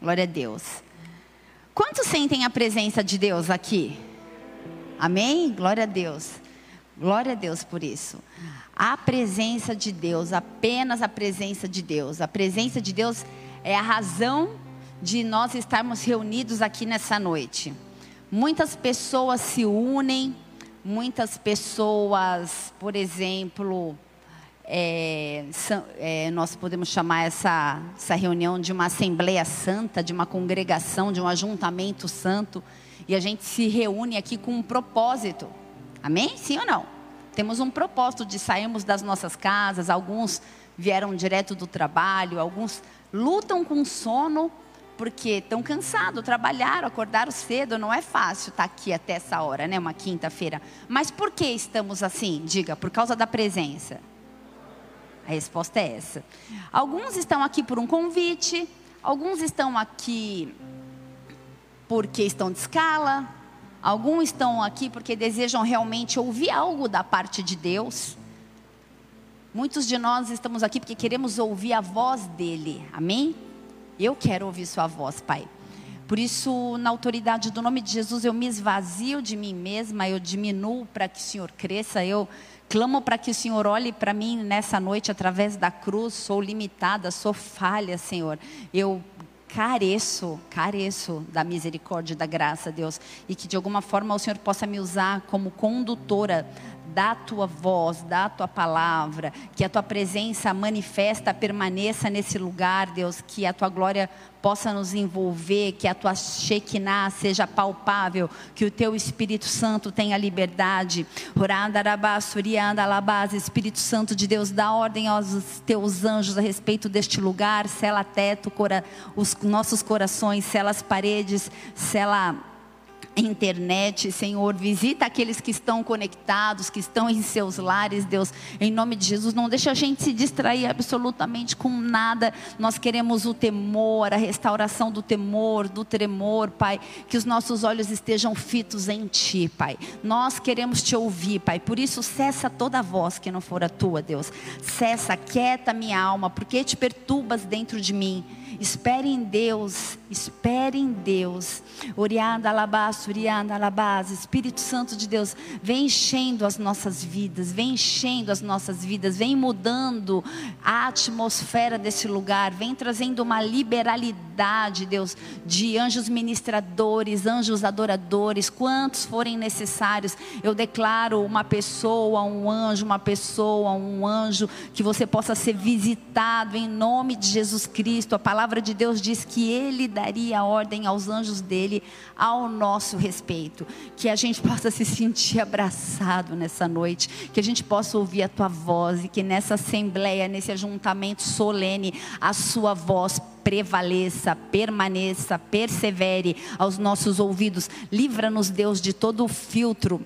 Glória a Deus. Quantos sentem a presença de Deus aqui? Amém? Glória a Deus. Glória a Deus por isso. A presença de Deus, apenas a presença de Deus. A presença de Deus é a razão de nós estarmos reunidos aqui nessa noite. Muitas pessoas se unem, muitas pessoas, por exemplo, é, é, nós podemos chamar essa, essa reunião de uma assembleia santa, de uma congregação, de um ajuntamento santo, e a gente se reúne aqui com um propósito. Amém? Sim ou não? Temos um propósito de sairmos das nossas casas, alguns vieram direto do trabalho, alguns lutam com sono porque estão cansados, trabalharam, acordaram cedo, não é fácil estar tá aqui até essa hora, né? Uma quinta-feira. Mas por que estamos assim? Diga, por causa da presença. A resposta é essa. Alguns estão aqui por um convite, alguns estão aqui porque estão de escala, alguns estão aqui porque desejam realmente ouvir algo da parte de Deus. Muitos de nós estamos aqui porque queremos ouvir a voz dele. Amém? Eu quero ouvir Sua voz, Pai. Por isso, na autoridade do nome de Jesus, eu me esvazio de mim mesma, eu diminuo para que o Senhor cresça, eu clamo para que o Senhor olhe para mim nessa noite através da cruz. Sou limitada, sou falha, Senhor. Eu careço, careço da misericórdia e da graça, Deus, e que de alguma forma o Senhor possa me usar como condutora da tua voz, da tua palavra, que a tua presença manifesta, permaneça nesse lugar, Deus, que a tua glória possa nos envolver, que a tua Shekinah seja palpável, que o teu Espírito Santo tenha liberdade. Espírito Santo de Deus, dá ordem aos teus anjos a respeito deste lugar, sela teto, os nossos corações, sela as paredes, sela internet, Senhor, visita aqueles que estão conectados, que estão em seus lares, Deus, em nome de Jesus, não deixa a gente se distrair absolutamente com nada. Nós queremos o temor, a restauração do temor, do tremor, Pai, que os nossos olhos estejam fitos em Ti, Pai. Nós queremos Te ouvir, Pai. Por isso cessa toda voz que não for a Tua, Deus. Cessa, quieta minha alma, porque te perturbas dentro de mim. Espere em Deus, espere em Deus. Orianda alabás, orianda alabás. Espírito Santo de Deus, vem enchendo as nossas vidas, vem enchendo as nossas vidas, vem mudando a atmosfera desse lugar, vem trazendo uma liberalidade, Deus, de anjos ministradores, anjos adoradores, quantos forem necessários. Eu declaro uma pessoa, um anjo, uma pessoa, um anjo, que você possa ser visitado em nome de Jesus Cristo. A palavra palavra de Deus diz que Ele daria ordem aos anjos dele ao nosso respeito. Que a gente possa se sentir abraçado nessa noite, que a gente possa ouvir a tua voz e que nessa assembleia, nesse ajuntamento solene, a sua voz prevaleça, permaneça, persevere aos nossos ouvidos. Livra-nos, Deus, de todo o filtro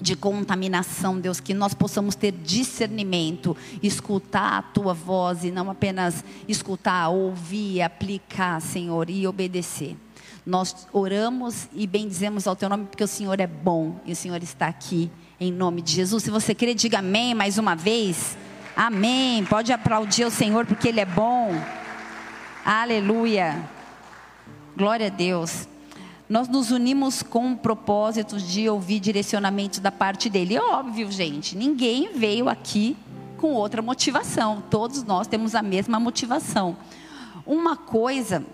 de contaminação, Deus, que nós possamos ter discernimento, escutar a tua voz e não apenas escutar, ouvir, aplicar, Senhor, e obedecer. Nós oramos e bendizemos ao teu nome porque o Senhor é bom e o Senhor está aqui em nome de Jesus. Se você crê, diga amém mais uma vez. Amém. Pode aplaudir o Senhor porque ele é bom. Aleluia. Glória a Deus nós nos unimos com o propósito de ouvir direcionamento da parte dele. É óbvio, gente, ninguém veio aqui com outra motivação. Todos nós temos a mesma motivação. Uma coisa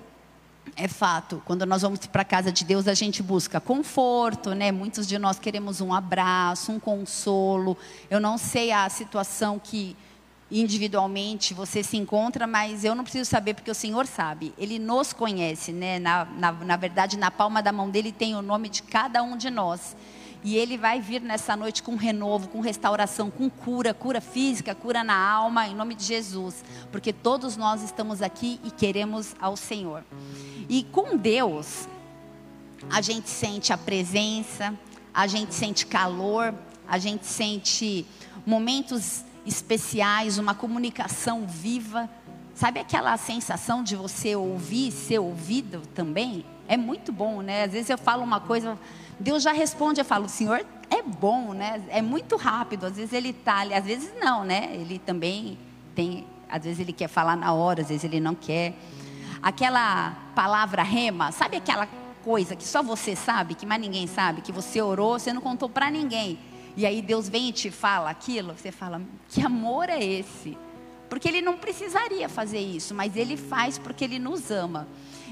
é fato, quando nós vamos para a casa de Deus, a gente busca conforto, né? Muitos de nós queremos um abraço, um consolo. Eu não sei a situação que individualmente você se encontra, mas eu não preciso saber porque o Senhor sabe. Ele nos conhece, né? Na, na, na verdade, na palma da mão dele tem o nome de cada um de nós. E ele vai vir nessa noite com renovo, com restauração, com cura, cura física, cura na alma, em nome de Jesus. Porque todos nós estamos aqui e queremos ao Senhor. E com Deus, a gente sente a presença, a gente sente calor, a gente sente momentos especiais, uma comunicação viva. Sabe aquela sensação de você ouvir, ser ouvido também? É muito bom, né? Às vezes eu falo uma coisa, Deus já responde, eu falo, Senhor, é bom, né? É muito rápido. Às vezes ele está ali, às vezes não, né? Ele também tem, às vezes ele quer falar na hora, às vezes ele não quer. aquela palavra rema, sabe aquela coisa que só você sabe, que mais ninguém sabe, que você orou, você não contou para ninguém. E aí Deus vem e te fala aquilo, você fala: "Que amor é esse?" Porque ele não precisaria fazer isso, mas ele faz porque ele nos ama.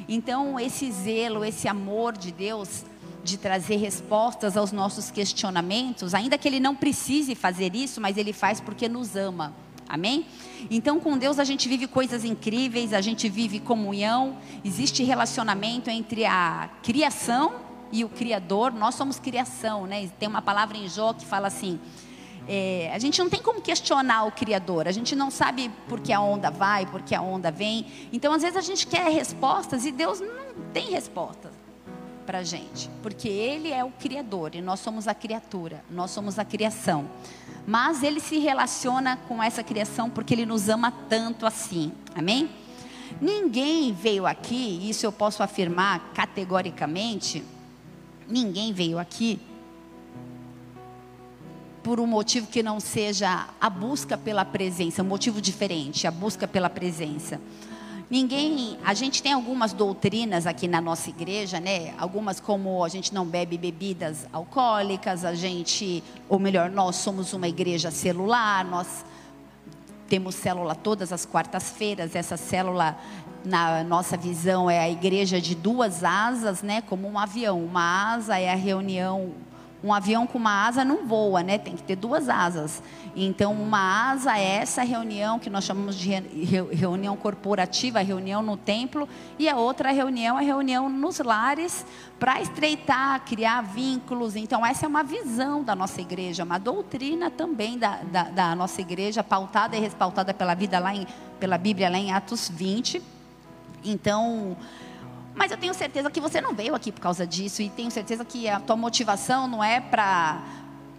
Então, esse zelo, esse amor de Deus de trazer respostas aos nossos questionamentos, ainda que ele não precise fazer isso, mas ele faz porque nos ama. Amém? Então, com Deus a gente vive coisas incríveis, a gente vive comunhão, existe relacionamento entre a criação e o Criador. Nós somos criação, né? Tem uma palavra em Jó que fala assim: é, a gente não tem como questionar o Criador, a gente não sabe por que a onda vai, por que a onda vem. Então, às vezes, a gente quer respostas e Deus não tem respostas para a gente, porque Ele é o Criador e nós somos a criatura, nós somos a criação. Mas Ele se relaciona com essa criação porque Ele nos ama tanto assim, amém? Ninguém veio aqui, isso eu posso afirmar categoricamente, ninguém veio aqui por um motivo que não seja a busca pela presença, um motivo diferente, a busca pela presença. Ninguém, a gente tem algumas doutrinas aqui na nossa igreja, né? Algumas como a gente não bebe bebidas alcoólicas, a gente, ou melhor, nós somos uma igreja celular, nós temos célula todas as quartas-feiras. Essa célula, na nossa visão, é a igreja de duas asas, né? Como um avião. Uma asa é a reunião um avião com uma asa não voa, né? Tem que ter duas asas. Então, uma asa é essa reunião que nós chamamos de reunião corporativa, reunião no templo, e a outra reunião é reunião nos lares para estreitar, criar vínculos. Então, essa é uma visão da nossa igreja, uma doutrina também da, da, da nossa igreja, pautada e respaldada pela vida lá em, pela Bíblia lá em Atos 20. Então, mas eu tenho certeza que você não veio aqui por causa disso e tenho certeza que a tua motivação não é para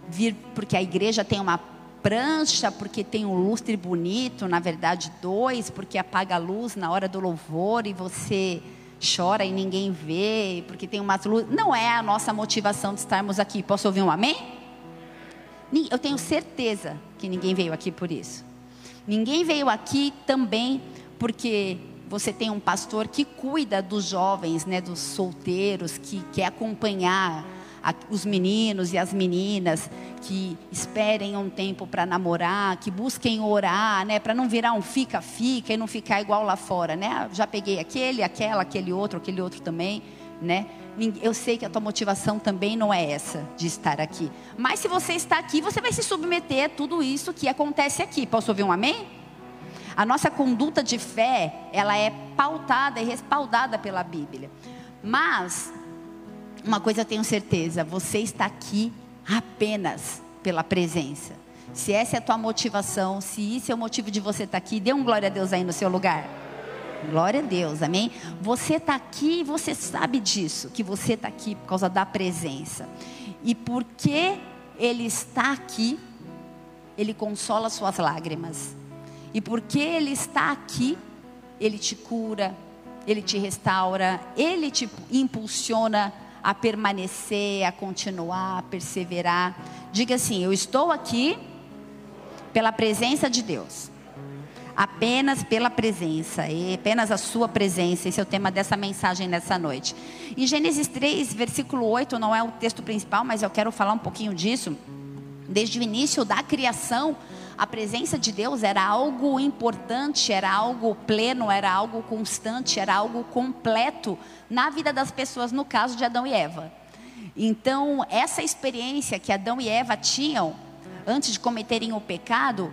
vir porque a igreja tem uma prancha, porque tem um lustre bonito, na verdade dois, porque apaga a luz na hora do louvor e você chora e ninguém vê, porque tem umas luzes. Não é a nossa motivação de estarmos aqui. Posso ouvir um amém? Eu tenho certeza que ninguém veio aqui por isso. Ninguém veio aqui também porque você tem um pastor que cuida dos jovens, né, dos solteiros, que quer acompanhar a, os meninos e as meninas, que esperem um tempo para namorar, que busquem orar, né, para não virar um fica-fica e não ficar igual lá fora, né? Já peguei aquele, aquela, aquele outro, aquele outro também, né? Eu sei que a tua motivação também não é essa de estar aqui. Mas se você está aqui, você vai se submeter a tudo isso que acontece aqui. Posso ouvir um amém? A nossa conduta de fé, ela é pautada e respaldada pela Bíblia. Mas, uma coisa eu tenho certeza, você está aqui apenas pela presença. Se essa é a tua motivação, se isso é o motivo de você estar aqui, dê um glória a Deus aí no seu lugar. Glória a Deus, amém? Você está aqui e você sabe disso, que você está aqui por causa da presença. E porque Ele está aqui, Ele consola suas lágrimas. E porque Ele está aqui, Ele te cura, Ele te restaura, Ele te impulsiona a permanecer, a continuar, a perseverar. Diga assim: Eu estou aqui pela presença de Deus. Apenas pela presença, e apenas a sua presença. Esse é o tema dessa mensagem nessa noite. Em Gênesis 3, versículo 8, não é o texto principal, mas eu quero falar um pouquinho disso. Desde o início da criação, a presença de Deus era algo importante, era algo pleno, era algo constante, era algo completo na vida das pessoas, no caso de Adão e Eva. Então, essa experiência que Adão e Eva tinham antes de cometerem o pecado,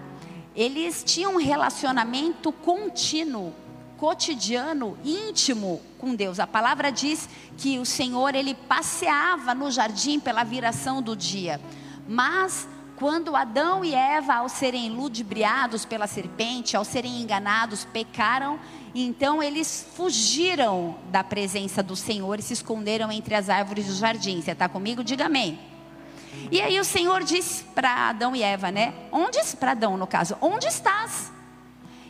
eles tinham um relacionamento contínuo, cotidiano, íntimo com Deus. A palavra diz que o Senhor ele passeava no jardim pela viração do dia, mas quando Adão e Eva, ao serem ludibriados pela serpente, ao serem enganados, pecaram, então eles fugiram da presença do Senhor e se esconderam entre as árvores do jardim. Você está comigo? Diga amém. E aí o Senhor disse para Adão e Eva, né? Onde para Adão no caso? Onde estás?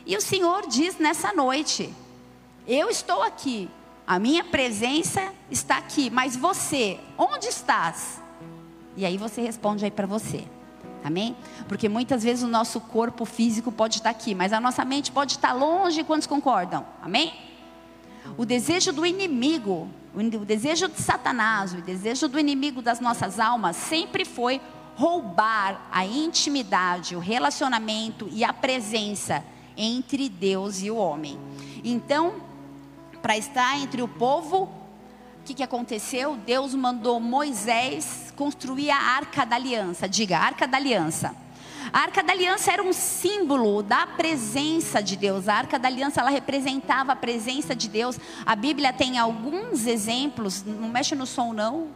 E o Senhor diz nessa noite: Eu estou aqui. A minha presença está aqui, mas você, onde estás? E aí você responde aí para você. Amém? Porque muitas vezes o nosso corpo físico pode estar aqui, mas a nossa mente pode estar longe. Quantos concordam? Amém? o desejo do inimigo, o desejo de Satanás, o desejo do inimigo das nossas almas sempre foi roubar a intimidade, o relacionamento e a presença entre Deus e o homem. Então, para estar entre o povo, o que, que aconteceu? Deus mandou Moisés construir a arca da aliança. Diga, arca da aliança. A arca da aliança era um símbolo da presença de Deus. A arca da aliança ela representava a presença de Deus. A Bíblia tem alguns exemplos, não mexe no som não,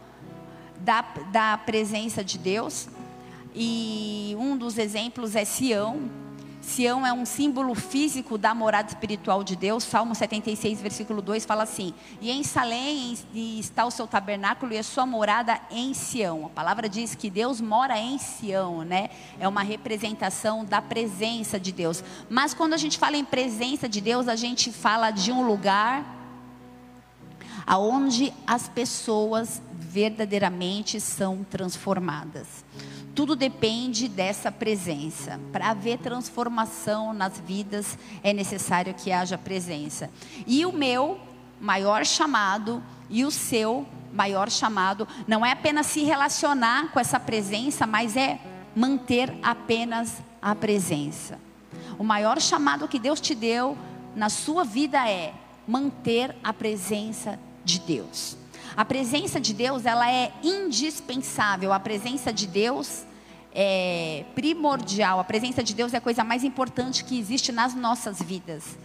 da, da presença de Deus. E um dos exemplos é Sião. Sião é um símbolo físico da morada espiritual de Deus. Salmo 76, versículo 2 fala assim: E em Salém está o seu tabernáculo e a sua morada em Sião. A palavra diz que Deus mora em Sião, né? É uma representação da presença de Deus. Mas quando a gente fala em presença de Deus, a gente fala de um lugar aonde as pessoas verdadeiramente são transformadas. Tudo depende dessa presença. Para haver transformação nas vidas, é necessário que haja presença. E o meu maior chamado e o seu maior chamado não é apenas se relacionar com essa presença, mas é manter apenas a presença. O maior chamado que Deus te deu na sua vida é manter a presença de Deus. A presença de Deus, ela é indispensável. A presença de Deus é primordial. A presença de Deus é a coisa mais importante que existe nas nossas vidas.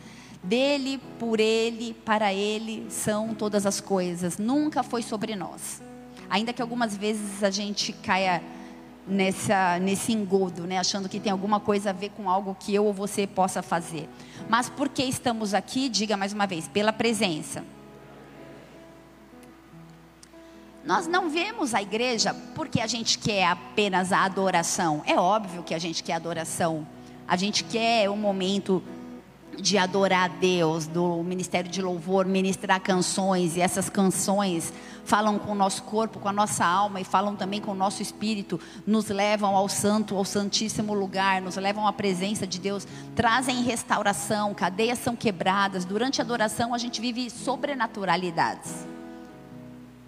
Dele, por ele, para ele são todas as coisas. Nunca foi sobre nós. Ainda que algumas vezes a gente caia nessa, nesse engodo, né? achando que tem alguma coisa a ver com algo que eu ou você possa fazer. Mas por que estamos aqui? Diga mais uma vez, pela presença. Nós não vemos a igreja porque a gente quer apenas a adoração. É óbvio que a gente quer adoração. A gente quer um momento de adorar a Deus, do ministério de louvor, ministrar canções, e essas canções falam com o nosso corpo, com a nossa alma e falam também com o nosso espírito, nos levam ao santo, ao santíssimo lugar, nos levam à presença de Deus, trazem restauração, cadeias são quebradas. Durante a adoração a gente vive sobrenaturalidades.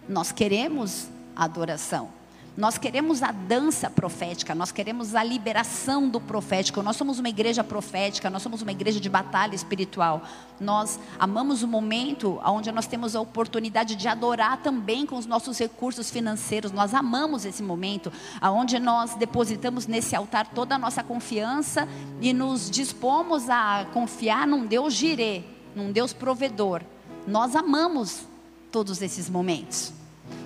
Nós queremos a adoração. Nós queremos a dança profética, nós queremos a liberação do profético. Nós somos uma igreja profética, nós somos uma igreja de batalha espiritual. Nós amamos o momento onde nós temos a oportunidade de adorar também com os nossos recursos financeiros. Nós amamos esse momento onde nós depositamos nesse altar toda a nossa confiança e nos dispomos a confiar num Deus girê, num Deus provedor. Nós amamos todos esses momentos.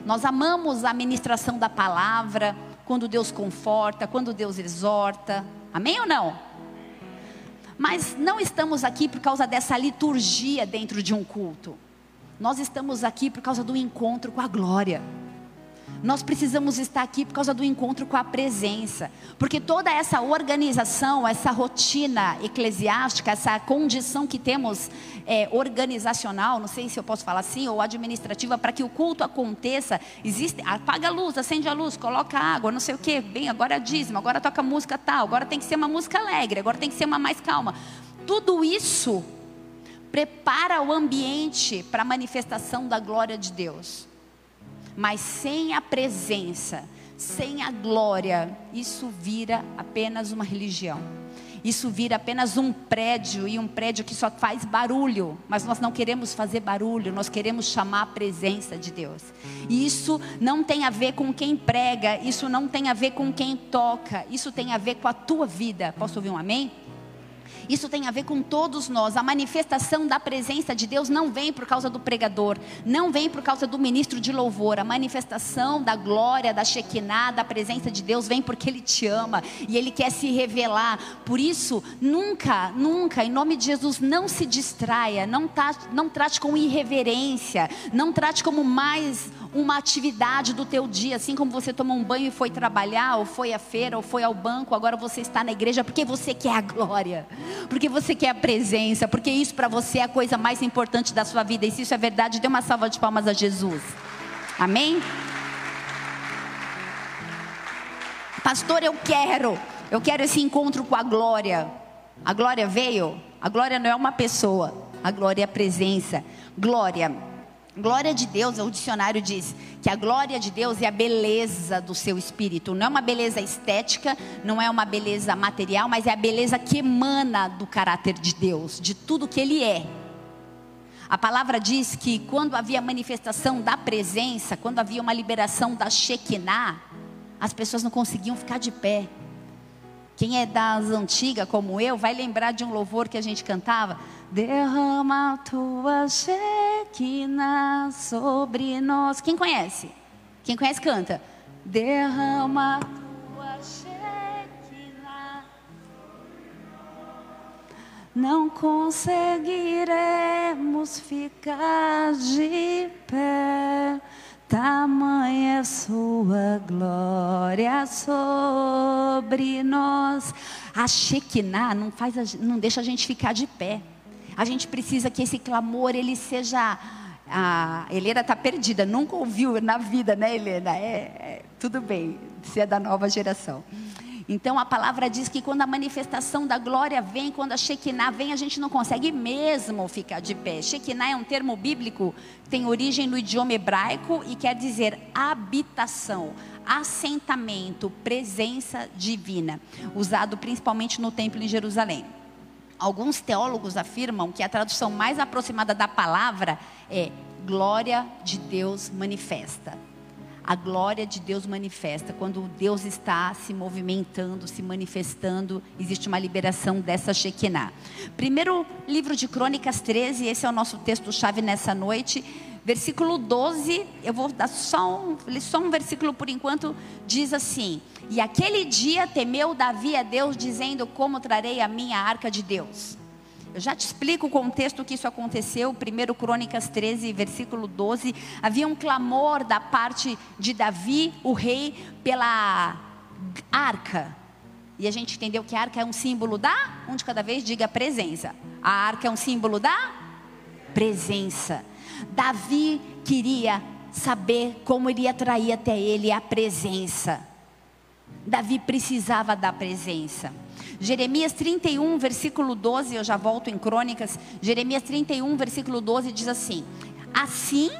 Nós amamos a ministração da palavra, quando Deus conforta, quando Deus exorta. Amém ou não? Mas não estamos aqui por causa dessa liturgia dentro de um culto. Nós estamos aqui por causa do encontro com a glória. Nós precisamos estar aqui por causa do encontro com a presença, porque toda essa organização, essa rotina eclesiástica, essa condição que temos é, organizacional, não sei se eu posso falar assim, ou administrativa, para que o culto aconteça, existe, apaga a luz, acende a luz, coloca água, não sei o que, bem, agora é dízimo, agora toca música tal, agora tem que ser uma música alegre, agora tem que ser uma mais calma. Tudo isso prepara o ambiente para a manifestação da glória de Deus. Mas sem a presença, sem a glória, isso vira apenas uma religião. Isso vira apenas um prédio e um prédio que só faz barulho, mas nós não queremos fazer barulho, nós queremos chamar a presença de Deus. E isso não tem a ver com quem prega, isso não tem a ver com quem toca, isso tem a ver com a tua vida. Posso ouvir um amém? Isso tem a ver com todos nós. A manifestação da presença de Deus não vem por causa do pregador, não vem por causa do ministro de louvor. A manifestação da glória, da Shekinah, da presença de Deus vem porque Ele te ama e Ele quer se revelar. Por isso, nunca, nunca, em nome de Jesus, não se distraia, não, tá, não trate com irreverência, não trate como mais uma atividade do teu dia, assim como você tomou um banho e foi trabalhar, ou foi à feira, ou foi ao banco, agora você está na igreja porque você quer a glória, porque você quer a presença, porque isso para você é a coisa mais importante da sua vida. E se isso é verdade, dê uma salva de palmas a Jesus. Amém? Pastor, eu quero, eu quero esse encontro com a glória. A glória veio, a glória não é uma pessoa, A glória é a presença. Glória. Glória de Deus, o dicionário diz que a glória de Deus é a beleza do seu espírito. Não é uma beleza estética, não é uma beleza material, mas é a beleza que emana do caráter de Deus, de tudo que Ele é. A palavra diz que quando havia manifestação da presença, quando havia uma liberação da Shekinah, as pessoas não conseguiam ficar de pé. Quem é das antigas, como eu, vai lembrar de um louvor que a gente cantava. Derrama a tua Shekinah sobre nós. Quem conhece? Quem conhece, canta. Derrama a tua Shekinah. Não conseguiremos ficar de pé Tamanha sua glória sobre nós. A Shekinah não, faz a, não deixa a gente ficar de pé. A gente precisa que esse clamor ele seja. A Helena está perdida, nunca ouviu na vida, né, Helena? É, é, tudo bem, você é da nova geração. Então a palavra diz que quando a manifestação da glória vem, quando a Shekinah vem, a gente não consegue mesmo ficar de pé. Shekinah é um termo bíblico, tem origem no idioma hebraico e quer dizer habitação, assentamento, presença divina, usado principalmente no templo em Jerusalém. Alguns teólogos afirmam que a tradução mais aproximada da palavra é glória de Deus manifesta a glória de Deus manifesta. Quando Deus está se movimentando, se manifestando, existe uma liberação dessa Shekinah. Primeiro livro de Crônicas 13, esse é o nosso texto-chave nessa noite. Versículo 12, eu vou dar só um, só um versículo por enquanto, diz assim: E aquele dia temeu Davi a Deus, dizendo: Como trarei a minha arca de Deus? Eu já te explico o contexto que isso aconteceu. 1 Crônicas 13, versículo 12. Havia um clamor da parte de Davi, o rei, pela arca. E a gente entendeu que a arca é um símbolo da, um de cada vez, diga presença. A arca é um símbolo da presença. Davi queria saber como iria atrair até ele a presença. Davi precisava da presença. Jeremias 31, versículo 12, eu já volto em Crônicas. Jeremias 31, versículo 12 diz assim: Assim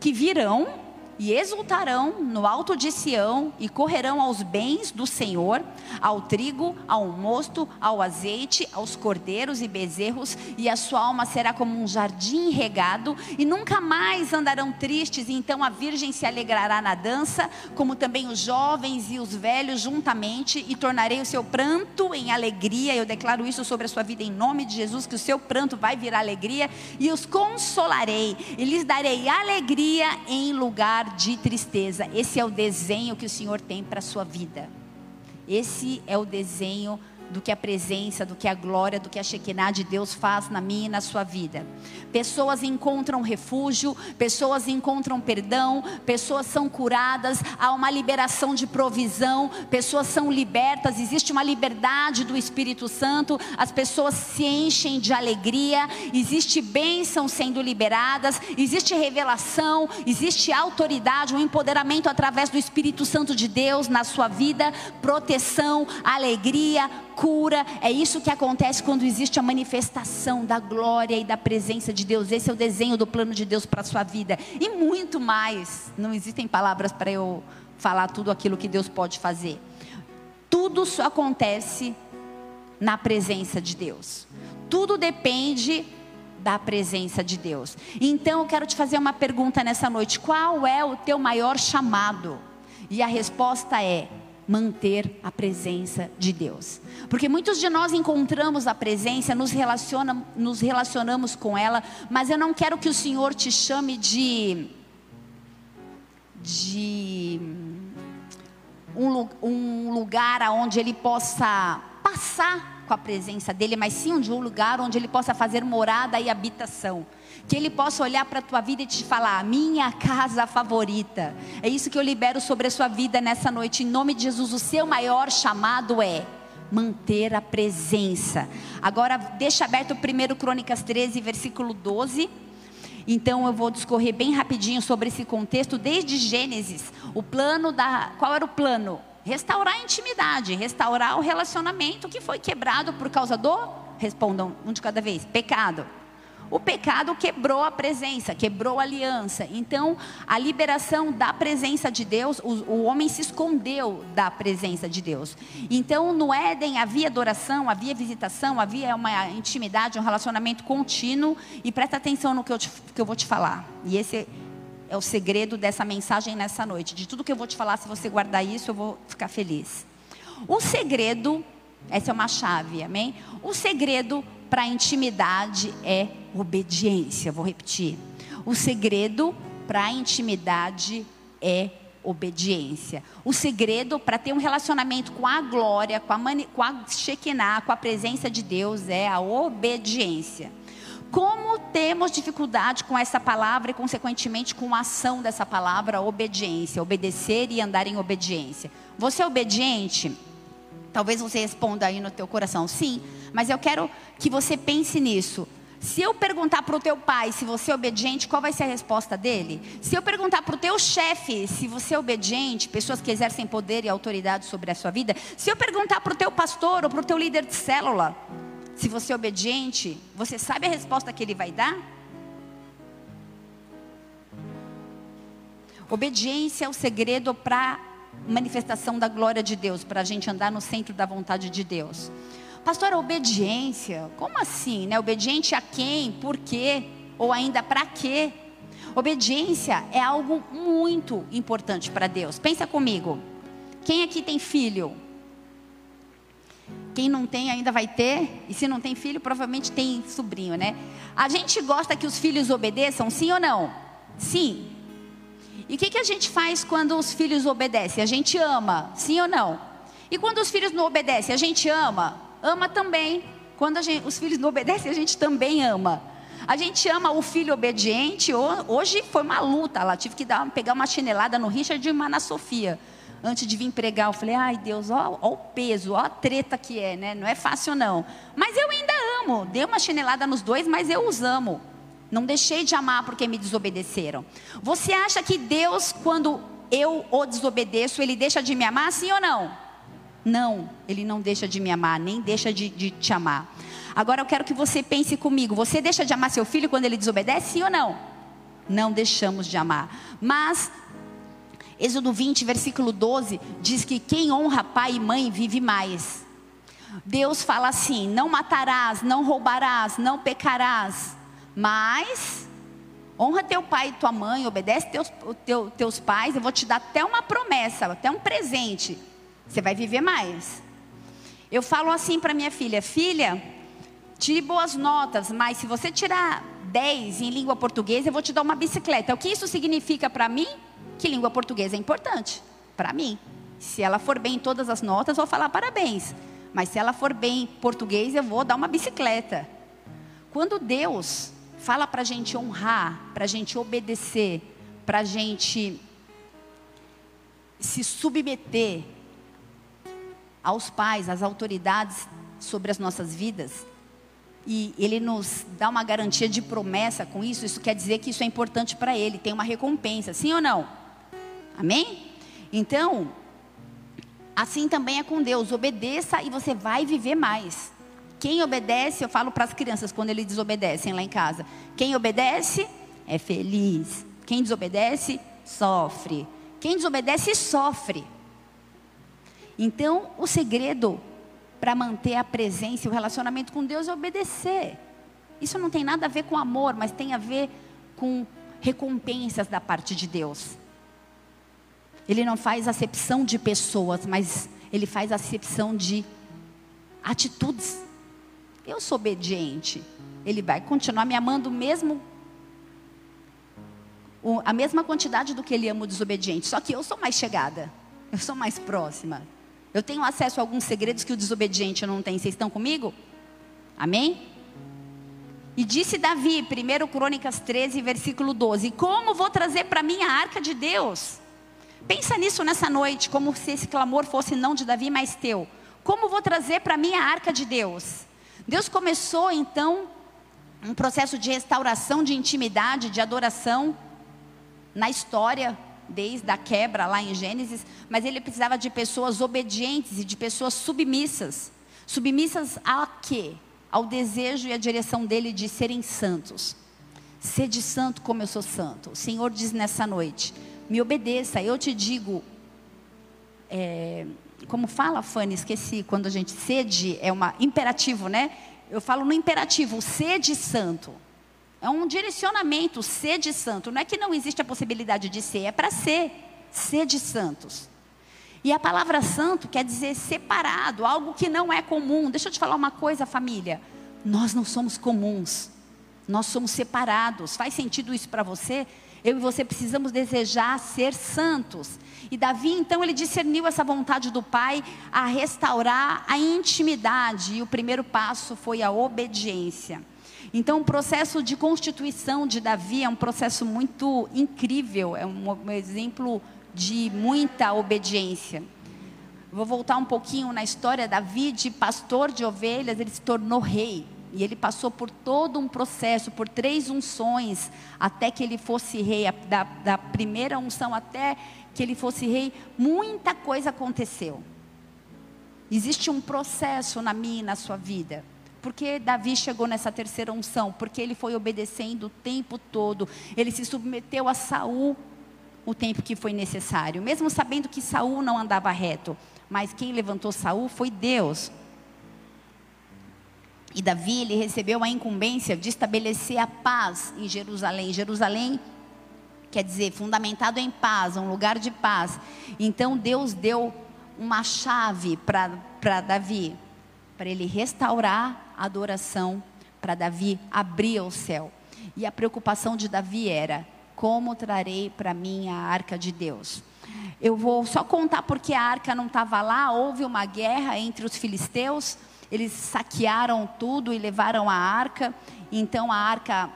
que virão e exultarão no alto de Sião e correrão aos bens do Senhor, ao trigo, ao mosto, ao azeite, aos cordeiros e bezerros, e a sua alma será como um jardim regado, e nunca mais andarão tristes, e então a virgem se alegrará na dança, como também os jovens e os velhos juntamente, e tornarei o seu pranto em alegria. Eu declaro isso sobre a sua vida em nome de Jesus, que o seu pranto vai virar alegria, e os consolarei, e lhes darei alegria em lugar de tristeza. Esse é o desenho que o Senhor tem para a sua vida. Esse é o desenho do que a presença, do que a glória, do que a Shekinah de Deus faz na minha e na sua vida. Pessoas encontram refúgio, pessoas encontram perdão, pessoas são curadas, há uma liberação de provisão, pessoas são libertas, existe uma liberdade do Espírito Santo, as pessoas se enchem de alegria, existe bênção sendo liberadas, existe revelação, existe autoridade, um empoderamento através do Espírito Santo de Deus na sua vida, proteção, alegria, cura. É isso que acontece quando existe a manifestação da glória e da presença de Deus. Esse é o desenho do plano de Deus para a sua vida. E muito mais. Não existem palavras para eu falar tudo aquilo que Deus pode fazer. Tudo só acontece na presença de Deus. Tudo depende da presença de Deus. Então eu quero te fazer uma pergunta nessa noite: qual é o teu maior chamado? E a resposta é manter a presença de Deus. Porque muitos de nós encontramos a presença, nos, relaciona, nos relacionamos com ela, mas eu não quero que o Senhor te chame de. de. um, um lugar onde Ele possa passar com a presença dEle, mas sim de um lugar onde Ele possa fazer morada e habitação que Ele possa olhar para a tua vida e te falar: minha casa favorita. É isso que eu libero sobre a sua vida nessa noite. Em nome de Jesus, o seu maior chamado é manter a presença. Agora, deixa aberto o 1 Crônicas 13, versículo 12. Então eu vou discorrer bem rapidinho sobre esse contexto, desde Gênesis. O plano da. Qual era o plano? Restaurar a intimidade, restaurar o relacionamento que foi quebrado por causa do. Respondam um de cada vez: pecado. O pecado quebrou a presença, quebrou a aliança. Então, a liberação da presença de Deus, o, o homem se escondeu da presença de Deus. Então, no Éden havia adoração, havia visitação, havia uma intimidade, um relacionamento contínuo. E presta atenção no que eu, te, que eu vou te falar. E esse é o segredo dessa mensagem nessa noite. De tudo que eu vou te falar, se você guardar isso, eu vou ficar feliz. O segredo, essa é uma chave, amém? O segredo para a intimidade é obediência. Vou repetir. O segredo para a intimidade é obediência. O segredo para ter um relacionamento com a glória, com a, mani, com a Shekinah, com a presença de Deus é a obediência. Como temos dificuldade com essa palavra e, consequentemente, com a ação dessa palavra, obediência, obedecer e andar em obediência. Você é obediente? Talvez você responda aí no teu coração, sim, mas eu quero que você pense nisso. Se eu perguntar para o teu pai se você é obediente, qual vai ser a resposta dele? Se eu perguntar para o teu chefe se você é obediente, pessoas que exercem poder e autoridade sobre a sua vida, se eu perguntar para o teu pastor ou para o teu líder de célula, se você é obediente, você sabe a resposta que ele vai dar? Obediência é o segredo para manifestação da glória de Deus, para a gente andar no centro da vontade de Deus. Pastor, obediência, como assim? Né? Obediente a quem? Por quê? Ou ainda para quê? Obediência é algo muito importante para Deus. Pensa comigo. Quem aqui tem filho? Quem não tem ainda vai ter, e se não tem filho, provavelmente tem sobrinho, né? A gente gosta que os filhos obedeçam, sim ou não? Sim. E o que, que a gente faz quando os filhos obedecem? A gente ama, sim ou não? E quando os filhos não obedecem, a gente ama? Ama também. Quando gente, os filhos não obedecem, a gente também ama. A gente ama o filho obediente. Hoje foi uma luta lá. Tive que dar, pegar uma chinelada no Richard e uma na Sofia antes de vir pregar, eu falei, ai Deus, ó, ó, o peso, ó a treta que é, né? Não é fácil não. Mas eu ainda amo. Dei uma chinelada nos dois, mas eu os amo. Não deixei de amar porque me desobedeceram. Você acha que Deus, quando eu o desobedeço, ele deixa de me amar, sim ou não? Não, ele não deixa de me amar, nem deixa de, de te amar. Agora eu quero que você pense comigo: você deixa de amar seu filho quando ele desobedece, sim ou não? Não deixamos de amar. Mas Êxodo 20, versículo 12, diz que quem honra pai e mãe vive mais. Deus fala assim: não matarás, não roubarás, não pecarás, mas honra teu pai e tua mãe, obedece teus, teu, teus pais, eu vou te dar até uma promessa, até um presente. Você vai viver mais. Eu falo assim para minha filha: filha, tire boas notas, mas se você tirar 10 em língua portuguesa, eu vou te dar uma bicicleta. O que isso significa para mim? que língua portuguesa é importante para mim. Se ela for bem em todas as notas, vou falar parabéns. Mas se ela for bem em português, eu vou dar uma bicicleta. Quando Deus fala para a gente honrar, para a gente obedecer, para a gente se submeter aos pais, às autoridades sobre as nossas vidas, e ele nos dá uma garantia de promessa com isso, isso quer dizer que isso é importante para ele, tem uma recompensa, sim ou não? Amém? Então, assim também é com Deus. Obedeça e você vai viver mais. Quem obedece, eu falo para as crianças quando eles desobedecem lá em casa. Quem obedece é feliz. Quem desobedece, sofre. Quem desobedece, sofre. Então, o segredo para manter a presença e o relacionamento com Deus é obedecer. Isso não tem nada a ver com amor, mas tem a ver com recompensas da parte de Deus. Ele não faz acepção de pessoas, mas ele faz acepção de atitudes. Eu sou obediente. Ele vai continuar me amando mesmo a mesma quantidade do que ele ama o desobediente. Só que eu sou mais chegada. Eu sou mais próxima. Eu tenho acesso a alguns segredos que o desobediente não tem. Vocês estão comigo? Amém? E disse Davi, 1 Crônicas 13, versículo 12: Como vou trazer para mim a arca de Deus? Pensa nisso nessa noite, como se esse clamor fosse não de Davi, mas teu. Como vou trazer para mim a arca de Deus? Deus começou então um processo de restauração de intimidade, de adoração na história, desde a quebra lá em Gênesis, mas ele precisava de pessoas obedientes e de pessoas submissas. Submissas a quê? ao desejo e à direção dele de serem santos. Sede santo como eu sou santo. O Senhor diz nessa noite: me obedeça. Eu te digo, é, como fala Fanny, esqueci, quando a gente sede é um imperativo, né? Eu falo no imperativo, sede santo. É um direcionamento, sede santo. Não é que não existe a possibilidade de ser, é para ser. Sede santos. E a palavra santo quer dizer separado, algo que não é comum. Deixa eu te falar uma coisa, família. Nós não somos comuns. Nós somos separados. Faz sentido isso para você? Eu e você precisamos desejar ser santos. E Davi, então, ele discerniu essa vontade do Pai a restaurar a intimidade. E o primeiro passo foi a obediência. Então, o processo de constituição de Davi é um processo muito incrível, é um, exemplo de muita obediência. Vou voltar um pouquinho na história. Davi, de pastor de ovelhas, ele se tornou rei. E ele passou por todo um processo, por três unções, até que ele fosse rei. Da, da primeira unção até que ele fosse rei, muita coisa aconteceu. Existe um processo na minha e na sua vida. Porque Davi chegou nessa terceira unção? Porque ele foi obedecendo o tempo todo. Ele se submeteu a Saul o tempo que foi necessário, mesmo sabendo que Saul não andava reto. Mas quem levantou Saul foi Deus. E Davi, ele recebeu a incumbência de estabelecer a paz em Jerusalém. Jerusalém quer dizer fundamentado em paz, um lugar de paz. Então Deus deu uma chave para Davi, para ele restaurar a adoração, para Davi abrir o céu. E a preocupação de Davi era: como trarei para mim a arca de Deus? Eu vou só contar porque a arca não estava lá, houve uma guerra entre os filisteus eles saquearam tudo e levaram a arca. Então a arca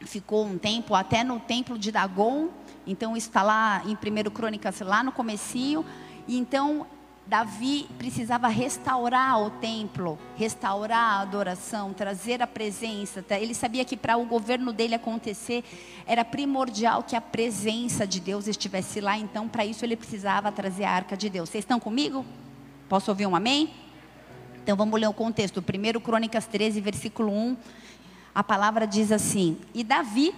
ficou um tempo até no templo de Dagon. Então está lá em 1 Crônicas, lá no comecinho. Então Davi precisava restaurar o templo, restaurar a adoração, trazer a presença. Ele sabia que para o governo dele acontecer era primordial que a presença de Deus estivesse lá. Então, para isso ele precisava trazer a arca de Deus. Vocês estão comigo? Posso ouvir um amém? Então vamos ler o contexto. 1 Crônicas 13, versículo 1. A palavra diz assim: E Davi,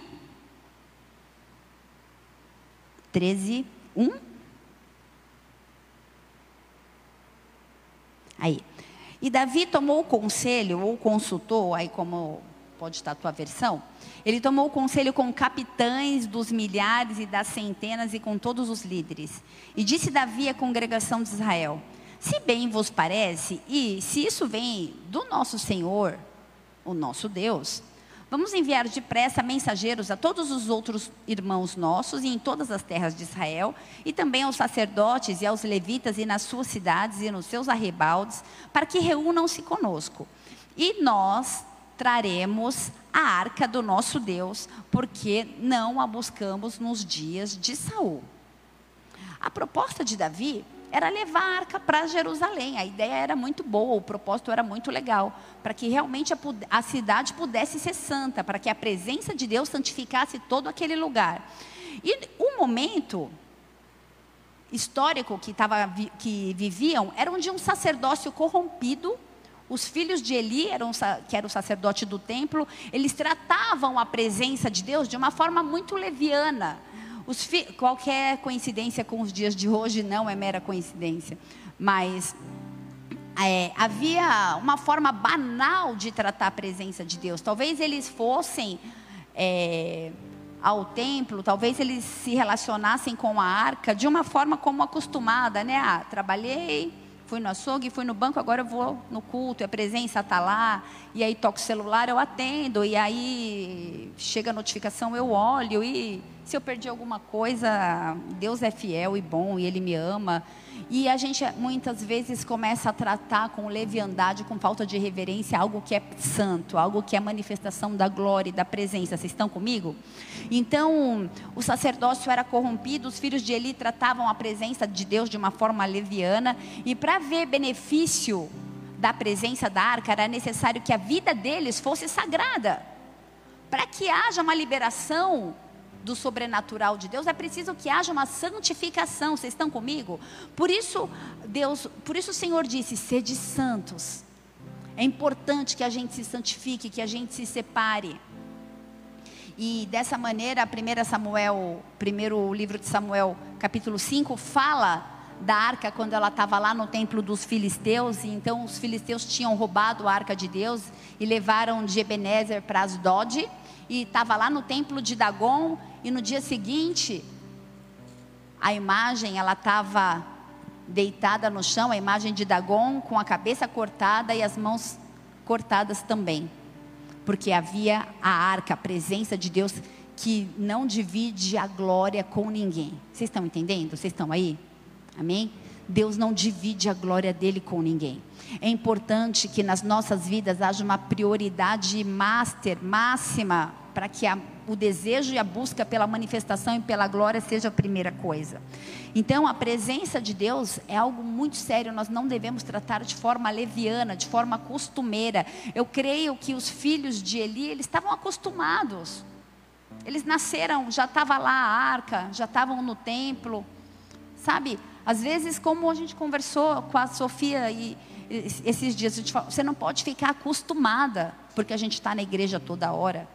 13, 1. Aí. E Davi tomou o conselho, ou consultou, aí como pode estar a tua versão, ele tomou o conselho com capitães dos milhares e das centenas e com todos os líderes. E disse Davi à congregação de Israel: se bem vos parece, e se isso vem do nosso Senhor, o nosso Deus, vamos enviar depressa mensageiros a todos os outros irmãos nossos e em todas as terras de Israel, e também aos sacerdotes e aos levitas e nas suas cidades e nos seus arrebaldes, para que reúnam-se conosco. E nós traremos a arca do nosso Deus, porque não a buscamos nos dias de Saul. A proposta de Davi era levar a arca para Jerusalém. A ideia era muito boa, o propósito era muito legal, para que realmente a, a, cidade pudesse ser santa, para que a presença de Deus santificasse todo aquele lugar. E o momento histórico que, tava, que viviam era de um sacerdócio corrompido. Os filhos de Eli, eram, que era o sacerdote do templo, eles tratavam a presença de Deus de uma forma muito leviana qualquer coincidência com os dias de hoje não é mera coincidência, mas é, havia uma forma banal de tratar a presença de Deus. Talvez eles fossem é, ao templo, talvez eles se relacionassem com a arca de uma forma como acostumada, né? Ah, trabalhei, fui no açougue, fui no banco, agora eu vou no culto, a presença está lá, e aí toco o celular, eu atendo, e aí chega a notificação, eu olho e se eu perdi alguma coisa, Deus é fiel e bom e Ele me ama. E a gente muitas vezes começa a tratar com leviandade, com falta de reverência, algo que é santo, algo que é manifestação da glória e da presença. Vocês estão comigo? Então, o sacerdócio era corrompido, os filhos de Eli tratavam a presença de Deus de uma forma leviana, e para ver benefício da presença da arca, era necessário que a vida deles fosse sagrada. Para que haja uma liberação do sobrenatural de Deus, é preciso que haja uma santificação. Vocês estão comigo? Por isso, Deus, por isso o Senhor disse: sede santos. É importante que a gente se santifique, que a gente se separe. E dessa maneira, 1 Samuel, primeiro livro de Samuel, capítulo 5, fala da arca quando ela estava lá no templo dos filisteus. E então os filisteus tinham roubado a arca de Deus e levaram de Ebenezer para Asdod. E estava lá no templo de Dagon. E no dia seguinte, a imagem ela estava deitada no chão, a imagem de Dagon com a cabeça cortada e as mãos cortadas também. Porque havia a arca, a presença de Deus que não divide a glória com ninguém. Vocês estão entendendo? Vocês estão aí? Amém? Deus não divide a glória dele com ninguém. É importante que nas nossas vidas haja uma prioridade master, máxima, para que a, o desejo e a busca pela manifestação e pela glória seja a primeira coisa. Então, a presença de Deus é algo muito sério, nós não devemos tratar de forma leviana, de forma costumeira. Eu creio que os filhos de Eli, eles estavam acostumados. Eles nasceram, já estava lá a arca, já estavam no templo. Sabe? Às vezes, como a gente conversou com a Sofia e, esses dias, você não pode ficar acostumada, porque a gente está na igreja toda hora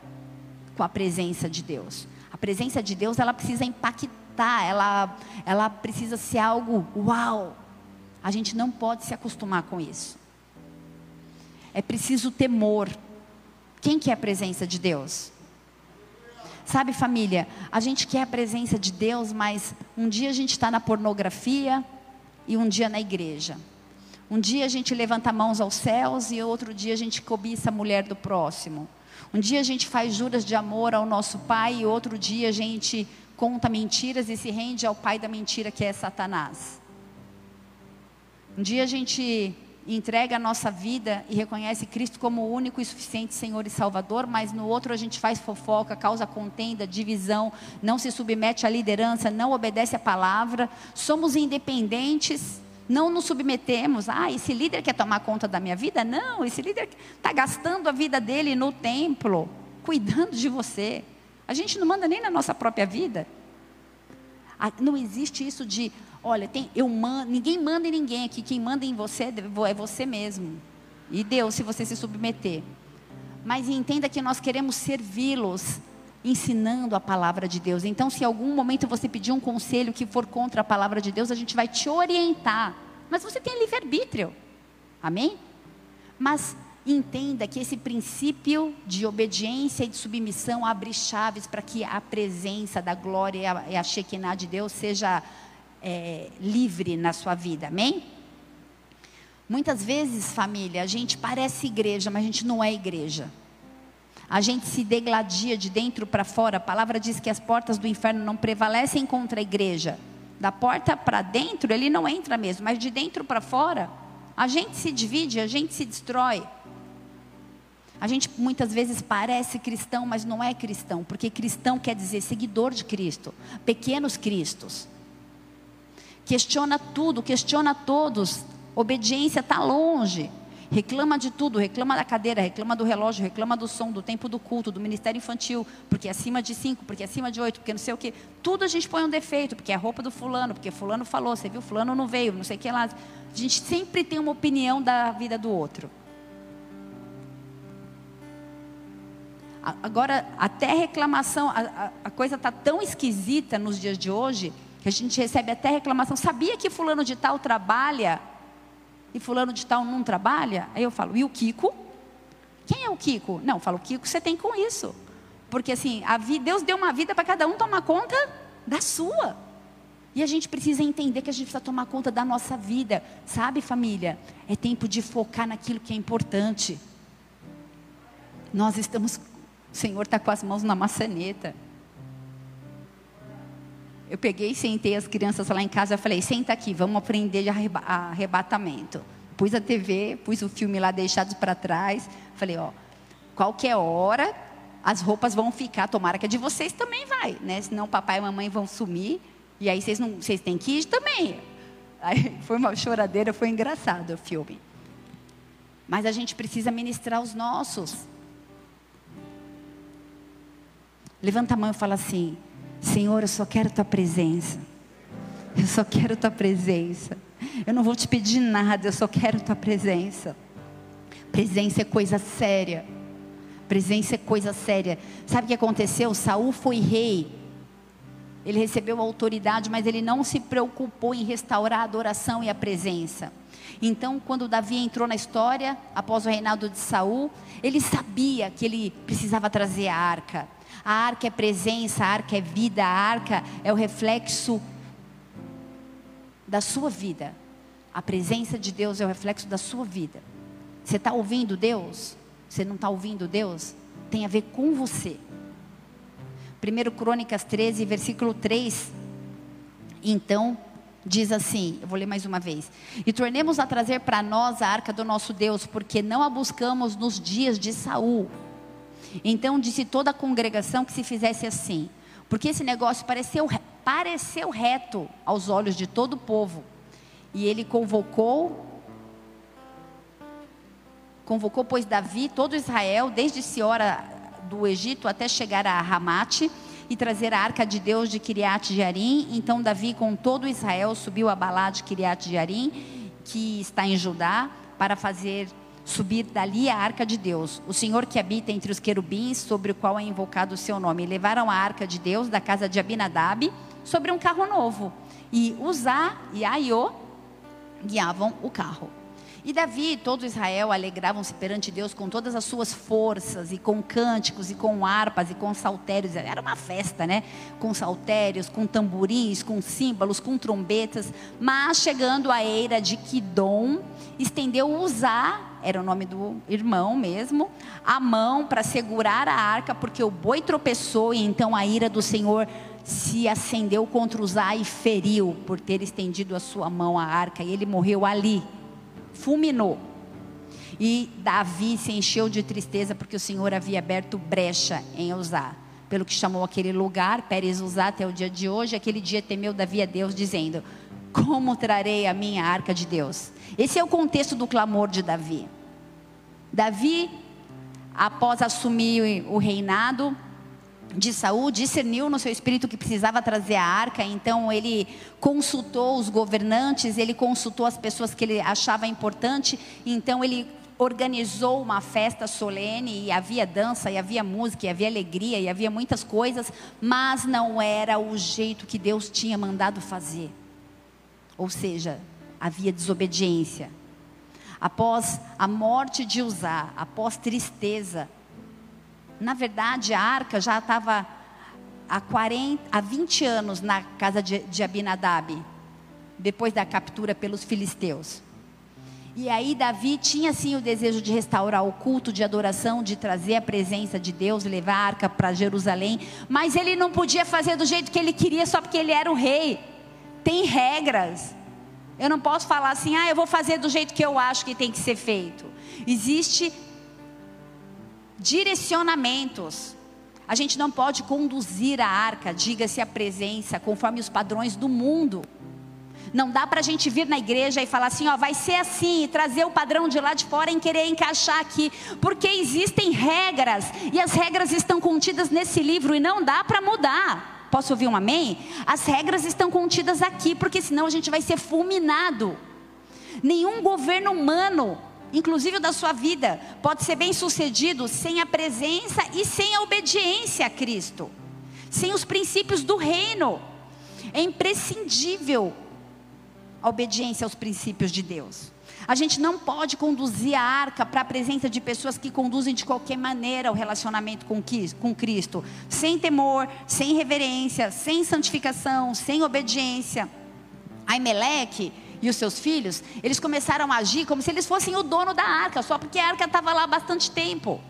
com a presença de Deus. A presença de Deus, ela precisa impactar, ela, ela precisa ser algo uau. A gente não pode se acostumar com isso. É preciso temor. Quem quer a presença de Deus? Sabe, família, a gente quer a presença de Deus, mas um dia a gente está na pornografia e um dia na igreja. Um dia a gente levanta mãos aos céus e outro dia a gente cobiça a mulher do próximo. Um dia a gente faz juras de amor ao nosso pai e outro dia a gente conta mentiras e se rende ao pai da mentira que é Satanás. Um dia a gente entrega a nossa vida e reconhece Cristo como o único e suficiente Senhor e Salvador, mas no outro a gente faz fofoca, causa contenda, divisão, não se submete à liderança, não obedece à palavra, somos independentes, não nos submetemos. Ah, esse líder quer tomar conta da minha vida? Não, esse líder está gastando a vida dele no templo, cuidando de você. A gente não manda nem na nossa própria vida. Não existe isso de Olha, tem, eu ninguém manda em ninguém aqui. Quem manda em você é você mesmo. E Deus, se você se submeter. Mas entenda que nós queremos servi-los ensinando a palavra de Deus. Então, se em algum momento você pedir um conselho que for contra a palavra de Deus, a gente vai te orientar. Mas você tem livre-arbítrio. Amém? Mas entenda que esse princípio de obediência e de submissão abre chaves para que a presença da glória e a, a Shekinah de Deus seja é, livre na sua vida, amém? Muitas vezes, família, a gente parece igreja, mas a gente não é igreja. A gente se degladia de dentro para fora. A palavra diz que as portas do inferno não prevalecem contra a igreja. Da porta para dentro, ele não entra mesmo, mas de dentro para fora, a gente se divide, a gente se destrói. A gente muitas vezes parece cristão, mas não é cristão, porque cristão quer dizer seguidor de Cristo, pequenos cristos questiona tudo, questiona todos. Obediência está longe. Reclama de tudo, reclama da cadeira, reclama do relógio, reclama do som, do tempo do culto, do ministério infantil, porque é acima de cinco, porque é acima de oito, porque não sei o que. Tudo a gente põe um defeito, porque é roupa do fulano, porque fulano falou, você viu, fulano não veio, não sei o que lá. A gente sempre tem uma opinião da vida do outro. Agora, até reclamação, a, a, coisa está tão esquisita nos dias de hoje que a gente recebe até reclamação. Sabia que fulano de tal trabalha e fulano de tal não trabalha? Aí eu falo, e o Kiko? Quem é o Kiko? Não, eu falo, o Kiko você tem com isso. Porque assim, vida, Deus deu uma vida para cada um tomar conta da sua. E a gente precisa entender que a gente precisa tomar conta da nossa vida. Sabe, família? É tempo de focar naquilo que é importante. Nós estamos, o Senhor está com as mãos na maçaneta. Eu peguei, sentei as crianças lá em casa e falei: senta aqui, vamos aprender de arrebatamento. Pus a TV, pus o filme lá deixados para trás. Falei: ó, qualquer hora as roupas vão ficar, tomara que a de vocês também vai, né? Senão papai e mamãe vão sumir e aí vocês não, vocês têm que ir também. Aí foi uma choradeira, foi engraçado o filme. Mas a gente precisa ministrar os nossos. Levanta a mão e fala assim: Senhor, eu só quero tua presença. Eu só quero tua presença. Eu não vou te pedir nada, eu só quero tua presença. Presença é coisa séria. Presença é coisa séria. Sabe o que aconteceu? Saul foi rei. Ele recebeu autoridade, mas ele não se preocupou em restaurar a adoração e a presença. Então, quando Davi entrou na história, após o reinado de Saul, ele sabia que ele precisava trazer a arca. A arca é presença, a arca é vida, a arca é o reflexo da sua vida. A presença de Deus é o reflexo da sua vida. Você está ouvindo Deus? Você não está ouvindo Deus? Tem a ver com você. 1 Crônicas 13, versículo 3. Então, diz assim: eu vou ler mais uma vez. E tornemos a trazer para nós a arca do nosso Deus, porque não a buscamos nos dias de Saul. Então disse toda a congregação que se fizesse assim, porque esse negócio pareceu, pareceu reto aos olhos de todo o povo. E ele convocou Convocou, pois, Davi todo Israel, desde Siora do Egito até chegar a Ramate e trazer a arca de Deus de Kiriat Jearim. Então Davi com todo Israel subiu a Balá de Kiriat Jearim, que está em Judá, para fazer subir dali a arca de Deus. O Senhor que habita entre os querubins, sobre o qual é invocado o seu nome. Levaram a arca de Deus da casa de Abinadab sobre um carro novo. E Uzá e Aiô guiavam o carro. E Davi e todo Israel alegravam-se perante Deus com todas as suas forças, e com cânticos, e com harpas, e com saltérios. Era uma festa, né? Com saltérios, com tamborins, com símbolos, com trombetas. Mas chegando à eira de Quidom, estendeu Uzá, era o nome do irmão mesmo, a mão para segurar a arca, porque o boi tropeçou, e então a ira do Senhor se acendeu contra Uzá e feriu, por ter estendido a sua mão à arca, e ele morreu ali fulminou. E Davi se encheu de tristeza porque o Senhor havia aberto brecha em Uzá. Pelo que chamou aquele lugar, Pérez Uzá, até o dia de hoje. Aquele dia temeu Davi a Deus, dizendo: Como trarei a minha arca de Deus? Esse é o contexto do clamor de Davi. Davi, após assumir o reinado, de Saul discerniu no seu espírito que precisava trazer a arca, então ele consultou os governantes, ele consultou as pessoas que ele achava importante, então ele organizou uma festa solene e havia dança, e havia música, e havia alegria, e havia muitas coisas, mas não era o jeito que Deus tinha mandado fazer. Ou seja, havia desobediência. Após a morte de Uzá, após tristeza, na verdade, a arca já estava há, 40, há 20 anos na casa de, de Abinadab, depois da captura pelos filisteus. E aí Davi tinha sim o desejo de restaurar o culto de adoração, de trazer a presença de Deus, levar a arca para Jerusalém, mas ele não podia fazer do jeito que ele queria só porque ele era o rei. Tem regras. Eu não posso falar assim, ah, eu vou fazer do jeito que eu acho que tem que ser feito. Existe direcionamentos. A gente não pode conduzir a arca, diga-se a presença, conforme os padrões do mundo. Não dá para a gente vir na igreja e falar assim, ó, vai ser assim, e trazer o padrão de lá de fora em querer encaixar aqui, porque existem regras, e as regras estão contidas nesse livro e não dá para mudar. Posso ouvir um amém? As regras estão contidas aqui, porque senão a gente vai ser fulminado. Nenhum governo humano inclusive da sua vida, pode ser bem sucedido sem a presença e sem a obediência a Cristo, sem os princípios do reino. É imprescindível a obediência aos princípios de Deus. A gente não pode conduzir a arca para a presença de pessoas que conduzem de qualquer maneira o relacionamento com Cristo, sem temor, sem reverência, sem santificação, sem obediência. Aimeleque e os seus filhos, eles começaram a agir como se eles fossem o dono da arca, só porque a arca estava lá há bastante tempo.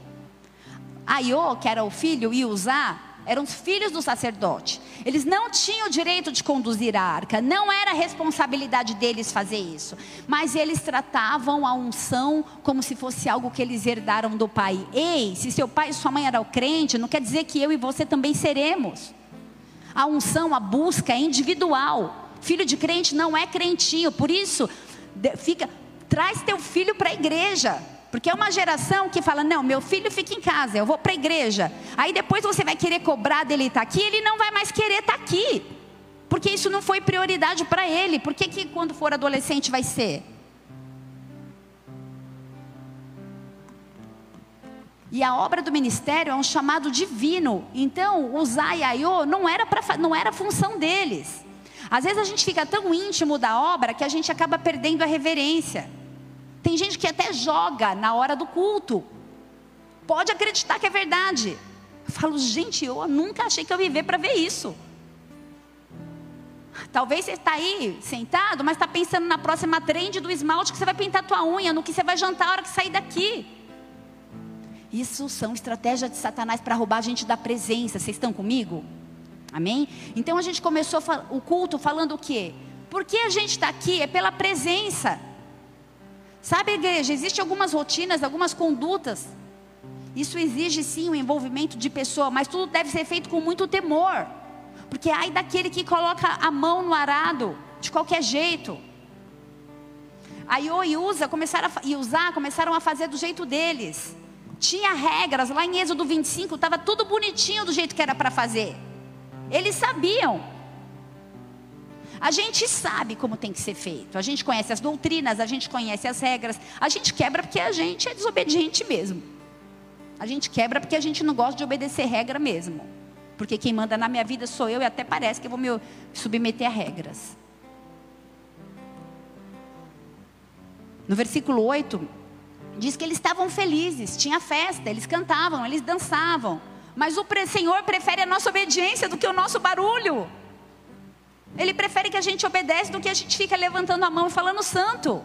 Aiô, que era o filho, e Uzá, eram os filhos do sacerdote. Eles não tinham o direito de conduzir a arca, não era responsabilidade deles fazer isso. Mas eles tratavam a unção como se fosse algo que eles herdaram do pai. Ei, se seu pai e sua mãe eram crente, não quer dizer que eu e você também seremos. A unção, a busca é individual. Filho de crente não é crentinho, por isso fica, traz teu filho para a igreja. Porque é uma geração que fala: não, meu filho fica em casa, eu vou para a igreja. Aí depois você vai querer cobrar dele estar tá aqui, ele não vai mais querer estar tá aqui. Porque isso não foi prioridade para ele. Por que, que quando for adolescente vai ser? E a obra do ministério é um chamado divino. Então, usar e aiô não era, pra, não era função deles. Às vezes a gente fica tão íntimo da obra que a gente acaba perdendo a reverência. Tem gente que até joga na hora do culto. Pode acreditar que é verdade. Eu falo, gente, eu nunca achei que eu ia viver para ver isso. Talvez você está aí sentado, mas está pensando na próxima trend do esmalte que você vai pintar tua unha, no que você vai jantar a hora que sair daqui. Isso são estratégias de Satanás para roubar a gente da presença. Vocês estão comigo? Amém? Então a gente começou o culto falando o quê? Porque a gente está aqui é pela presença. Sabe, igreja, existem algumas rotinas, algumas condutas. Isso exige sim o envolvimento de pessoa, mas tudo deve ser feito com muito temor. Porque ai daquele que coloca a mão no arado de qualquer jeito. A Iô e Usa começaram a, e usar começaram a fazer do jeito deles. Tinha regras, lá em Êxodo 25 estava tudo bonitinho do jeito que era para fazer. Eles sabiam. A gente sabe como tem que ser feito. A gente conhece as doutrinas, a gente conhece as regras. A gente quebra porque a gente é desobediente mesmo. A gente quebra porque a gente não gosta de obedecer regra mesmo porque quem manda na minha vida sou eu e até parece que eu vou me submeter a regras. No versículo 8, diz que eles estavam felizes, tinha festa, eles cantavam, eles dançavam. Mas o Senhor prefere a nossa obediência do que o nosso barulho. Ele prefere que a gente obedece do que a gente fica levantando a mão e falando santo.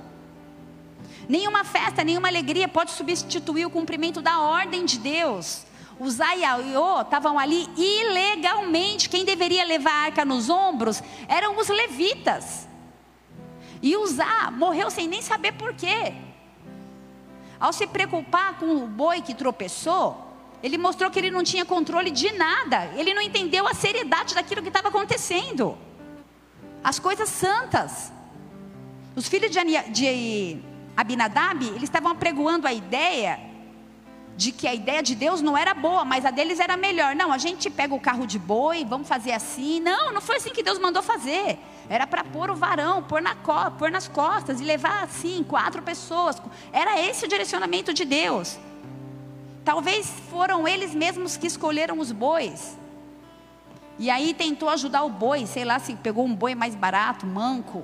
Nenhuma festa, nenhuma alegria pode substituir o cumprimento da ordem de Deus. Os aiaiô estavam ali ilegalmente. Quem deveria levar a arca nos ombros eram os levitas. E Uzá morreu sem nem saber por quê. Ao se preocupar com o boi que tropeçou, ele mostrou que ele não tinha controle de nada. Ele não entendeu a seriedade daquilo que estava acontecendo. As coisas santas. Os filhos de Abinadab, eles estavam apregoando a ideia de que a ideia de Deus não era boa, mas a deles era melhor. Não, a gente pega o carro de boi, vamos fazer assim. Não, não foi assim que Deus mandou fazer. Era para pôr o varão, pôr, na, pôr nas costas e levar assim, quatro pessoas. Era esse o direcionamento de Deus. Talvez foram eles mesmos que escolheram os bois. E aí tentou ajudar o boi, sei lá se pegou um boi mais barato, manco.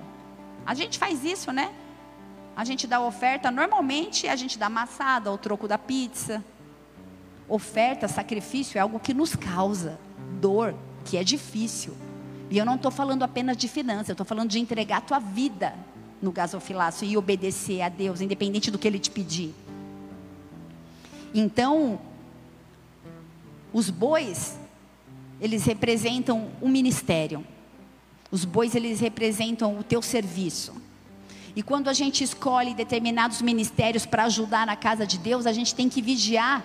A gente faz isso, né? A gente dá oferta, normalmente a gente dá amassada, o troco da pizza. Oferta, sacrifício é algo que nos causa dor, que é difícil. E eu não estou falando apenas de finanças, eu estou falando de entregar a tua vida no gasofilaço e obedecer a Deus, independente do que Ele te pedir. Então, os bois, eles representam o ministério. Os bois, eles representam o teu serviço. E quando a gente escolhe determinados ministérios para ajudar na casa de Deus, a gente tem que vigiar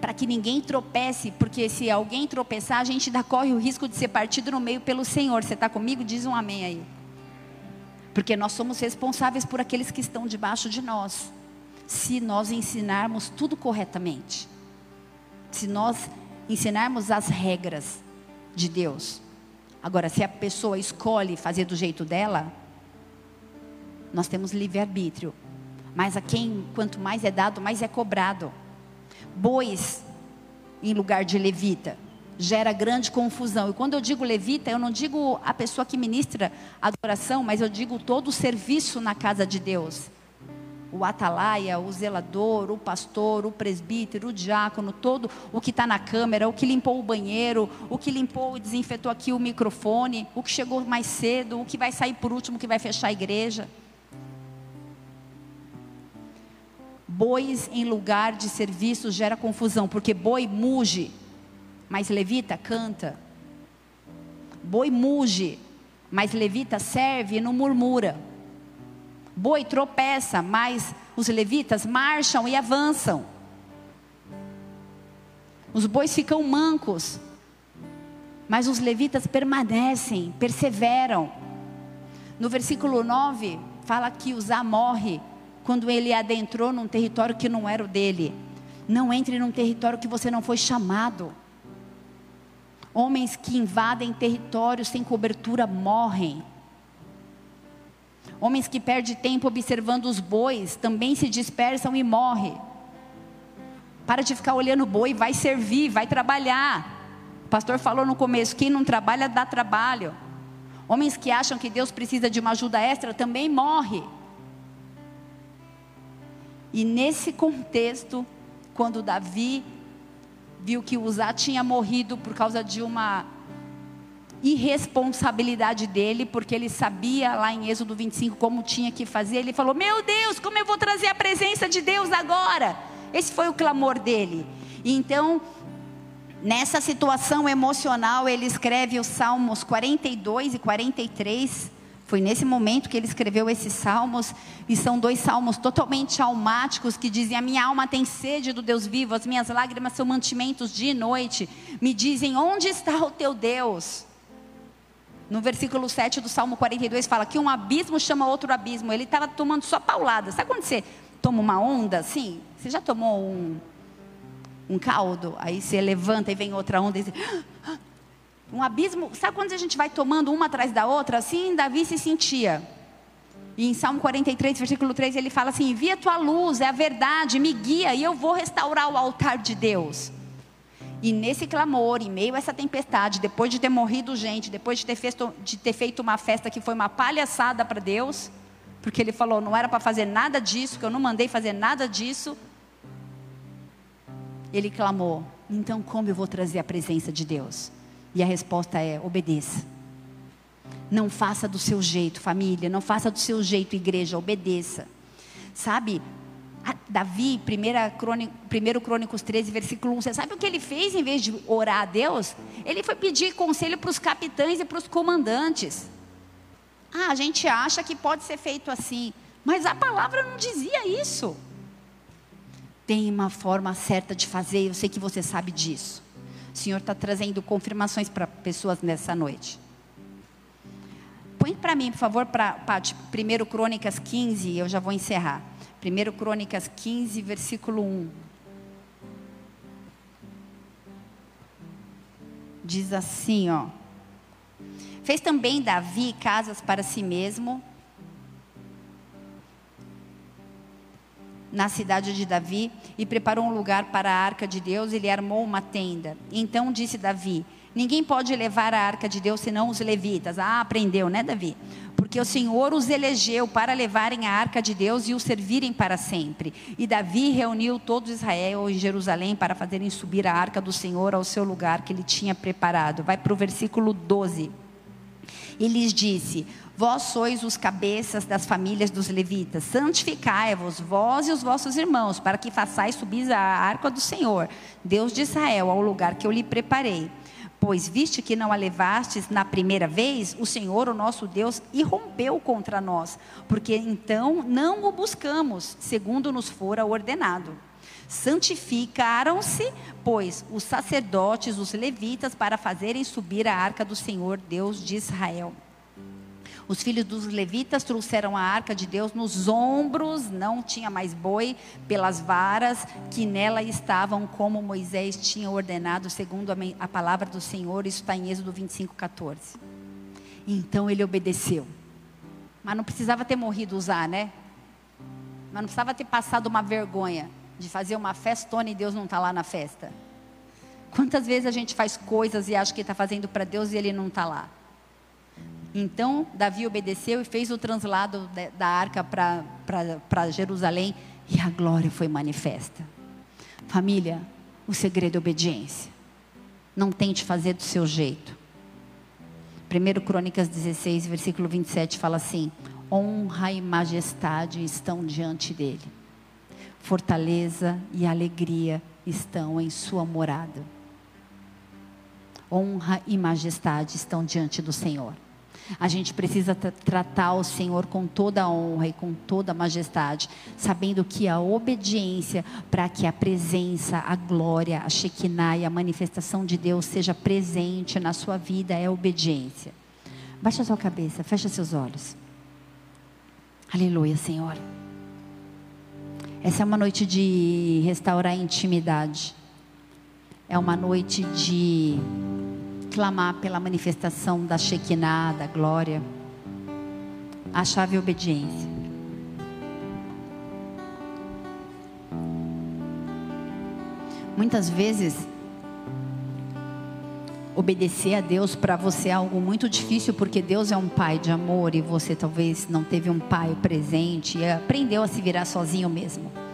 para que ninguém tropece, porque se alguém tropeçar, a gente ainda corre o risco de ser partido no meio pelo Senhor. Você está comigo? Diz um amém aí. Porque nós somos responsáveis por aqueles que estão debaixo de nós. Se nós ensinarmos tudo corretamente. Se nós ensinarmos as regras de Deus. Agora, se a pessoa escolhe fazer do jeito dela, nós temos livre-arbítrio. Mas a quem, quanto mais é dado, mais é cobrado. Bois em lugar de levita gera grande confusão. E quando eu digo levita, eu não digo a pessoa que ministra adoração, mas eu digo todo o serviço na casa de Deus. O atalaia, o zelador, o pastor, o presbítero, o diácono, todo o que está na câmera, o que limpou o banheiro, o que limpou e desinfetou aqui o microfone, o que chegou mais cedo, o que vai sair por último, que vai fechar a igreja. Bois em lugar de serviço gera confusão, porque boi muge, mas levita canta. Boi muge, mas levita serve e não murmura. Boi tropeça, mas os levitas marcham e avançam. Os bois ficam mancos, mas os levitas permanecem, perseveram. No versículo 9, fala que Uzá morre quando ele adentrou num território que não era o dele. Não entre num território que você não foi chamado. Homens que invadem territórios sem cobertura morrem. Homens que perdem tempo observando os bois também se dispersam e morrem. Para de ficar olhando boi, vai servir, vai trabalhar. O pastor falou no começo: quem não trabalha dá trabalho. Homens que acham que Deus precisa de uma ajuda extra também morre. E nesse contexto, quando Davi viu que Uzá tinha morrido por causa de uma irresponsabilidade dele, porque ele sabia lá em Êxodo 25 como tinha que fazer, ele falou: Meu Deus, como eu vou trazer a presença de Deus agora? Esse foi o clamor dele. Então, nessa situação emocional, ele escreve os Salmos 42 e 43. Foi nesse momento que ele escreveu esses salmos, e são dois salmos totalmente almáticos que dizem: A minha alma tem sede do Deus vivo, as minhas lágrimas são mantimentos dia e noite. Me dizem: Onde está o teu Deus? No versículo 7 do Salmo 42 fala que um abismo chama outro abismo. Ele estava tomando só paulada. Sabe quando você toma uma onda assim? Você já tomou um, um caldo? Aí você levanta e vem outra onda e diz, um abismo, sabe quando a gente vai tomando uma atrás da outra? Assim Davi se sentia. E em Salmo 43, versículo 3, ele fala assim: Envia tua luz, é a verdade, me guia e eu vou restaurar o altar de Deus. E nesse clamor, em meio a essa tempestade, depois de ter morrido gente, depois de ter, feito, de ter feito uma festa que foi uma palhaçada para Deus, porque ele falou: não era para fazer nada disso, que eu não mandei fazer nada disso. Ele clamou: então como eu vou trazer a presença de Deus? E a resposta é: obedeça. Não faça do seu jeito, família. Não faça do seu jeito, igreja. Obedeça. Sabe? Davi, 1 Crônicos 13, versículo 1. Você sabe o que ele fez em vez de orar a Deus? Ele foi pedir conselho para os capitães e para os comandantes. Ah, a gente acha que pode ser feito assim. Mas a palavra não dizia isso. Tem uma forma certa de fazer, eu sei que você sabe disso. O Senhor está trazendo confirmações para pessoas nessa noite. Põe para mim, por favor, para 1 Crônicas 15, eu já vou encerrar. 1 Crônicas 15, versículo 1. Diz assim, ó. Fez também Davi casas para si mesmo, na cidade de Davi e preparou um lugar para a arca de Deus e lhe armou uma tenda. Então disse Davi: Ninguém pode levar a arca de Deus senão os levitas. Ah, aprendeu, né, Davi? Porque o Senhor os elegeu para levarem a arca de Deus e o servirem para sempre. E Davi reuniu todo Israel em Jerusalém para fazerem subir a arca do Senhor ao seu lugar que ele tinha preparado. Vai para o versículo 12. E lhes disse: Vós sois os cabeças das famílias dos levitas, santificai-vos, vós e os vossos irmãos, para que façais subir a arca do Senhor, Deus de Israel, ao lugar que eu lhe preparei. Pois viste que não a levastes na primeira vez, o Senhor, o nosso Deus, irrompeu contra nós, porque então não o buscamos, segundo nos fora ordenado. Santificaram-se, pois, os sacerdotes, os levitas, para fazerem subir a arca do Senhor, Deus de Israel. Os filhos dos levitas trouxeram a arca de Deus nos ombros, não tinha mais boi, pelas varas que nela estavam, como Moisés tinha ordenado, segundo a, palavra do Senhor. Isso está em Êxodo 25, 14. Então ele obedeceu. Mas não precisava ter morrido usar, né? Mas não precisava ter passado uma vergonha de fazer uma festona e Deus não está lá na festa. Quantas vezes a gente faz coisas e acha que está fazendo para Deus e Ele não está lá? Então, Davi obedeceu e fez o translado da arca para Jerusalém e a glória foi manifesta. Família, o segredo é obediência. Não tente fazer do seu jeito. 1 Crônicas 16, versículo 27 fala assim: Honra e majestade estão diante dele, fortaleza e alegria estão em sua morada. Honra e majestade estão diante do Senhor. A gente precisa tratar o Senhor com toda a honra e com toda a majestade, sabendo que a obediência para que a presença, a glória, a Shekinah e a manifestação de Deus seja presente na sua vida é obediência. Baixa sua cabeça, fecha seus olhos. Aleluia, Senhor. Essa é uma noite de restaurar a intimidade. É uma noite de clamar pela manifestação da Shekinah, da glória. A chave é obediência. Muitas vezes, obedecer a Deus para você é algo muito difícil, porque Deus é um pai de amor e você talvez não teve um pai presente e aprendeu a se virar sozinho mesmo.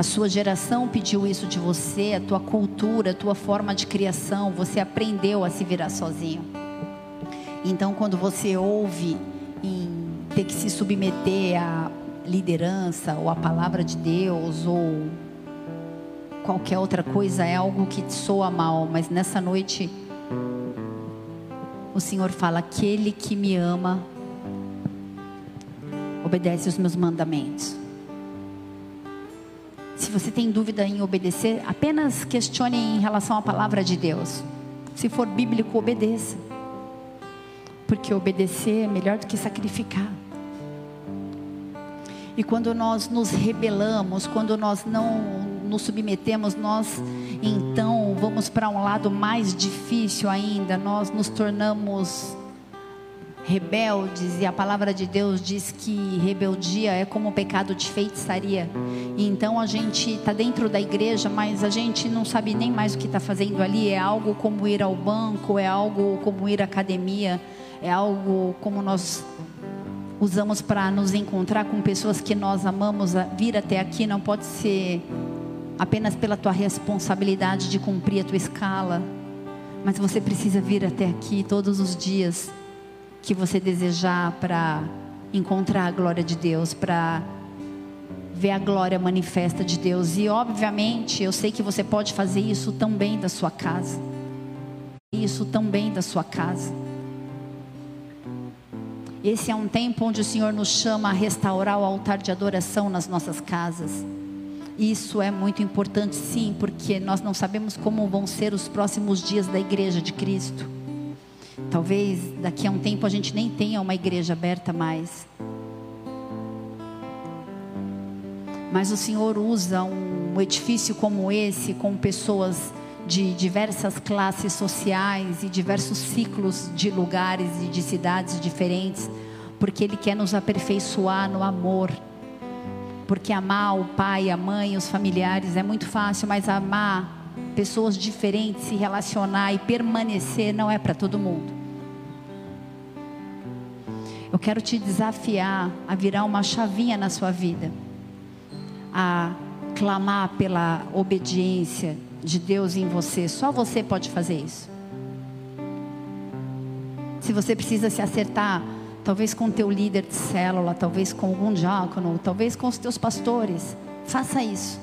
A sua geração pediu isso de você, a tua cultura, a tua forma de criação, você aprendeu a se virar sozinho. Então, quando você ouve em ter que se submeter à liderança ou à palavra de Deus ou qualquer outra coisa é algo que te soa mal, mas nessa noite o Senhor fala: aquele que me ama obedece os meus mandamentos. Se você tem dúvida em obedecer, apenas questione em relação à palavra de Deus. Se for bíblico, obedeça. Porque obedecer é melhor do que sacrificar. E quando nós nos rebelamos, quando nós não nos submetemos, nós então vamos para um lado mais difícil ainda, nós nos tornamos rebeldes e a palavra de Deus diz que rebeldia é como um pecado de feitiçaria. E então a gente está dentro da igreja, mas a gente não sabe nem mais o que está fazendo ali. É algo como ir ao banco, é algo como ir à academia, é algo como nós usamos para nos encontrar com pessoas que nós amamos. Vir até aqui não pode ser apenas pela tua responsabilidade de cumprir a tua escala, mas você precisa vir até aqui todos os dias que você desejar para encontrar a glória de Deus, para ver a glória manifesta de Deus. E obviamente, eu sei que você pode fazer isso também da sua casa. Isso também da sua casa. Esse é um tempo onde o Senhor nos chama a restaurar o altar de adoração nas nossas casas. Isso é muito importante, sim, porque nós não sabemos como vão ser os próximos dias da igreja de Cristo. Talvez daqui a um tempo a gente nem tenha uma igreja aberta mais. Mas o Senhor usa um edifício como esse, com pessoas de diversas classes sociais e diversos ciclos de lugares e de cidades diferentes, porque Ele quer nos aperfeiçoar no amor porque amar o pai, a mãe, os familiares é muito fácil, mas amar pessoas diferentes, se relacionar e permanecer não é para todo mundo. Eu quero te desafiar a virar uma chavinha na sua vida, a clamar pela obediência de Deus em você. Só você pode fazer isso. Se você precisa se acertar talvez com o teu líder de célula, talvez com algum diácono, talvez com os teus pastores. Faça isso.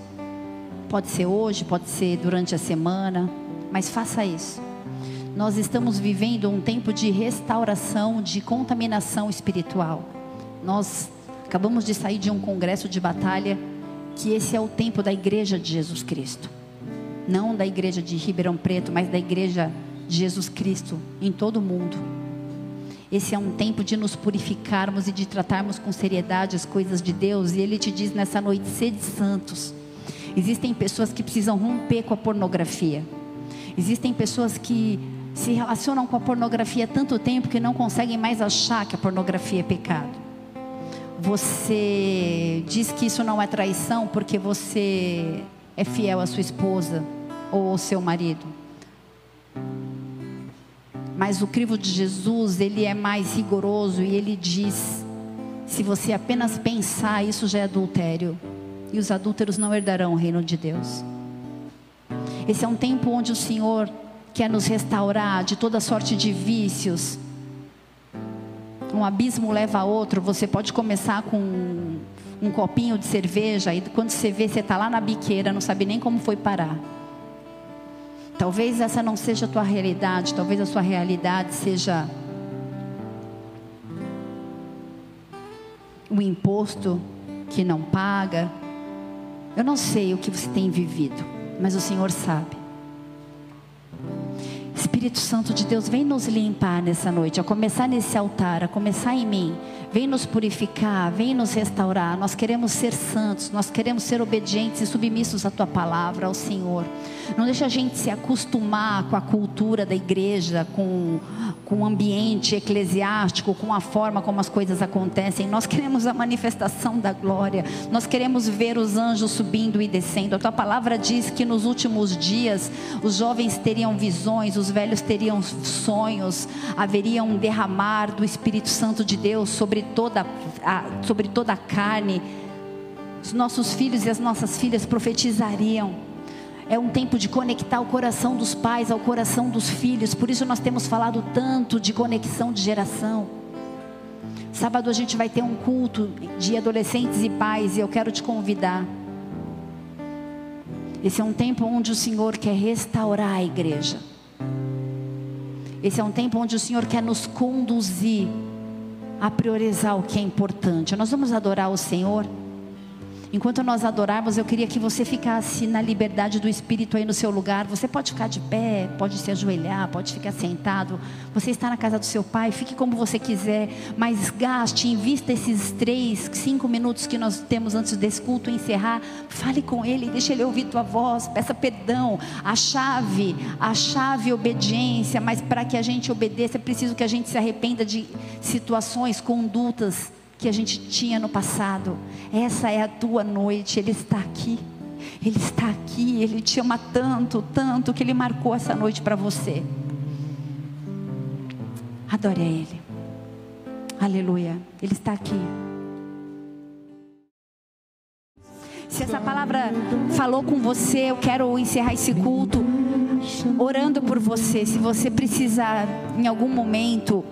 Pode ser hoje, pode ser durante a semana, mas faça isso. Nós estamos vivendo um tempo de restauração, de contaminação espiritual. Nós acabamos de sair de um congresso de batalha que esse é o tempo da igreja de Jesus Cristo. Não da igreja de Ribeirão Preto, mas da igreja de Jesus Cristo em todo o mundo. Esse é um tempo de nos purificarmos e de tratarmos com seriedade as coisas de Deus. E Ele te diz nessa noite: sede santos. Existem pessoas que precisam romper com a pornografia. Existem pessoas que se relacionam com a pornografia há tanto tempo que não conseguem mais achar que a pornografia é pecado. Você diz que isso não é traição porque você é fiel à sua esposa ou ao seu marido. Mas o crivo de Jesus, ele é mais rigoroso e ele diz: se você apenas pensar, isso já é adultério. E os adúlteros não herdarão o reino de Deus. Esse é um tempo onde o Senhor quer nos restaurar de toda sorte de vícios. Um abismo leva a outro. Você pode começar com um copinho de cerveja e quando você vê, você está lá na biqueira, não sabe nem como foi parar. Talvez essa não seja a tua realidade, talvez a sua realidade seja o imposto que não paga. Eu não sei o que você tem vivido, mas o Senhor sabe. Espírito Santo de Deus, vem nos limpar nessa noite, a começar nesse altar, a começar em mim. Vem nos purificar, vem nos restaurar. Nós queremos ser santos, nós queremos ser obedientes e submissos à tua palavra, ao Senhor. Não deixa a gente se acostumar com a cultura da igreja, com, com o ambiente eclesiástico, com a forma como as coisas acontecem. Nós queremos a manifestação da glória. Nós queremos ver os anjos subindo e descendo. A tua palavra diz que nos últimos dias os jovens teriam visões, os velhos teriam sonhos, haveria um derramar do Espírito Santo de Deus sobre toda a, sobre toda a carne os nossos filhos e as nossas filhas profetizariam. É um tempo de conectar o coração dos pais ao coração dos filhos. Por isso nós temos falado tanto de conexão de geração. Sábado a gente vai ter um culto de adolescentes e pais e eu quero te convidar. Esse é um tempo onde o Senhor quer restaurar a igreja. Esse é um tempo onde o Senhor quer nos conduzir a priorizar o que é importante. Nós vamos adorar o Senhor. Enquanto nós adorarmos, eu queria que você ficasse na liberdade do Espírito aí no seu lugar. Você pode ficar de pé, pode se ajoelhar, pode ficar sentado. Você está na casa do seu pai, fique como você quiser, mas gaste, invista esses três, cinco minutos que nós temos antes desse culto encerrar. Fale com ele, deixe ele ouvir tua voz, peça perdão. A chave, a chave obediência, mas para que a gente obedeça é preciso que a gente se arrependa de situações, condutas que a gente tinha no passado. Essa é a tua noite, Ele está aqui. Ele está aqui, Ele te ama tanto, tanto, que Ele marcou essa noite para você. Adore a Ele. Aleluia. Ele está aqui. Se essa palavra falou com você, eu quero encerrar esse culto orando por você. Se você precisar, em algum momento,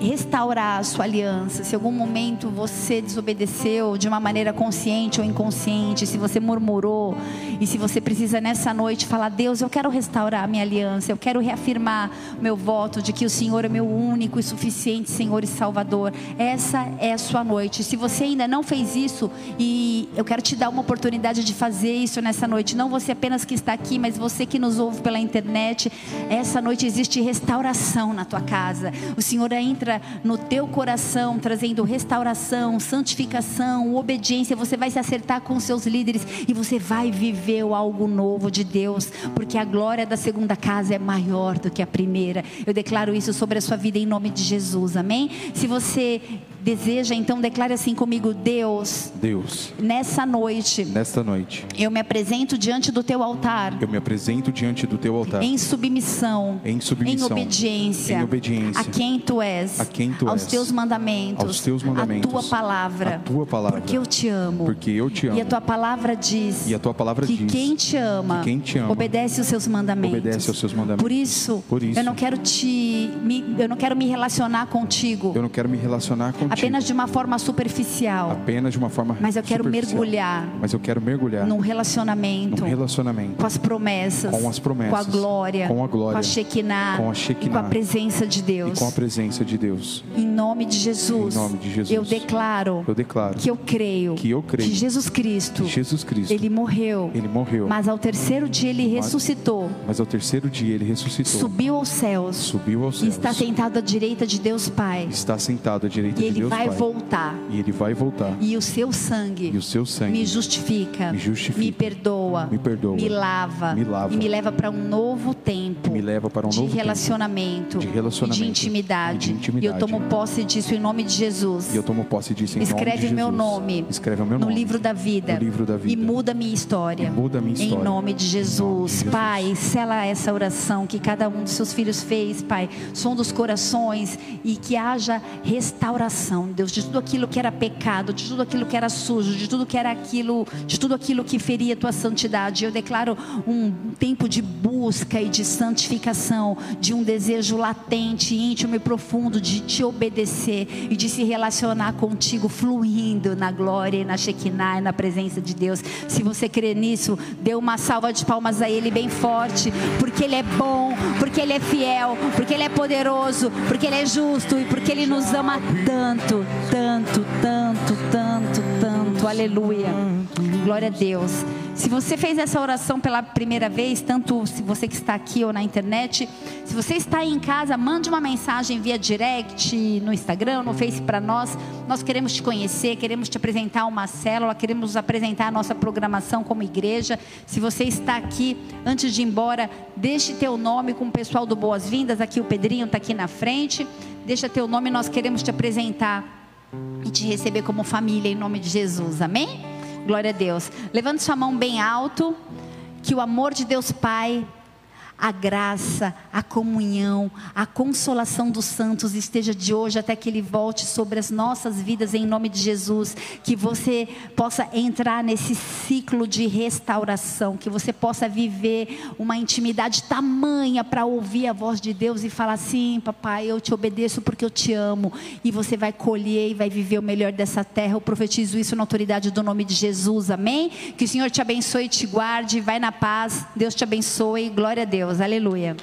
restaurar a sua aliança. Se algum momento você desobedeceu de uma maneira consciente ou inconsciente, se você murmurou e se você precisa nessa noite falar: Deus, eu quero restaurar a minha aliança, eu quero reafirmar meu voto de que o Senhor é meu único e suficiente Senhor e Salvador. Essa é a sua noite. Se você ainda não fez isso e eu quero te dar uma oportunidade de fazer isso nessa noite, não você apenas que está aqui, mas você que nos ouve pela internet, essa noite existe restauração na tua casa. O Senhor Senhor entra no teu coração, trazendo restauração, santificação, obediência. Você vai se acertar com os seus líderes e você vai viver algo novo de Deus, porque a glória da segunda casa é maior do que a primeira. Eu declaro isso sobre a sua vida em nome de Jesus, amém? Se você deseja, então declare assim comigo: Deus, Deus, nessa noite, nesta noite, eu me apresento diante do teu altar, eu me apresento diante do teu altar, em submissão, em submissão, em obediência, em obediência, a quem tu és, a quem tu aos és, teus mandamentos, aos teus mandamentos, a tua palavra, a tua palavra, porque eu te amo, porque eu te amo, e a tua palavra diz, e a tua palavra que diz, quem te ama, que quem te ama, obedece os seus mandamentos, obedece aos seus mandamentos. Por isso, Por isso, eu não quero te, me, eu não quero me relacionar contigo, eu não quero me relacionar contigo, apenas de uma forma superficial. Apenas de uma forma Mas eu quero mergulhar. Mas eu quero mergulhar num relacionamento. Num relacionamento. Com as promessas. Com as promessas. Com a glória. Com a glória. Com a Shekinah. Com a Shekinah. com a presença de Deus. E com a presença de Deus. Em nome de Jesus. Em nome de Jesus. Eu declaro. Eu declaro. Que eu creio. Que eu creio. Que Jesus Cristo. Que Jesus Cristo. Ele morreu. Ele morreu. Mas ao terceiro dia ele mas, ressuscitou. Mas ao terceiro dia ele ressuscitou. Subiu aos céus. Subiu aos céus. E está sentado à direita de Deus Pai. Está sentado à direita de Deus Pai. Ele vai voltar. E ele vai voltar. E o seu sangue. E o seu sangue me justifica. Me justifica. Me perdoa. Me perdoa. Me lava. Me lava. E me leva para um novo tempo. Me leva para um de novo relacionamento. Tempo. De relacionamento. De intimidade. E de intimidade. E eu tomo posse disso em nome de Jesus. E eu tomo posse disso em Escreve nome de Jesus. meu nome. Escreve o meu no nome. livro da vida. No livro da vida. E muda minha história. E muda minha história. Em nome de Jesus. Nome de Jesus. Pai, sela essa oração que cada um dos seus filhos fez, Pai. Som dos corações e que haja restauração, Deus, de tudo aquilo que era pecado, de tudo aquilo que era sujo, de tudo que era aquilo, de tudo aquilo que feria a tua santidade. Eu declaro um tempo de busca e de santificação, de um desejo latente, íntimo e profundo de te obedecer e de se relacionar contigo, fluindo na glória e na Shekinah e na presença de Deus. Se você crê nisso, dê uma salva de palmas a Ele bem forte, porque Ele é bom, porque Ele é fiel, porque Ele é poderoso, porque Ele é justo e porque Ele nos ama tanto, tanto, tanto, tanto, tanto. Aleluia. Glória a Deus. Se você fez essa oração pela primeira vez, tanto se você que está aqui ou na internet, se você está em casa, mande uma mensagem via direct no Instagram, no Face para nós. Nós queremos te conhecer, queremos te apresentar uma célula, queremos apresentar a nossa programação como igreja. Se você está aqui, antes de ir embora, deixe teu nome com o pessoal do Boas-Vindas. Aqui o Pedrinho está aqui na frente. Deixa teu nome, nós queremos te apresentar e te receber como família em nome de Jesus. Amém? Glória a Deus. Levante sua mão bem alto. Que o amor de Deus Pai a graça, a comunhão, a consolação dos santos esteja de hoje até que Ele volte sobre as nossas vidas em nome de Jesus. Que você possa entrar nesse ciclo de restauração, que você possa viver uma intimidade tamanha para ouvir a voz de Deus e falar assim: Papai, eu te obedeço porque eu te amo. E você vai colher e vai viver o melhor dessa terra. Eu profetizo isso na autoridade do nome de Jesus. Amém? Que o Senhor te abençoe e te guarde. Vai na paz. Deus te abençoe. Glória a Deus. Deus. Aleluia.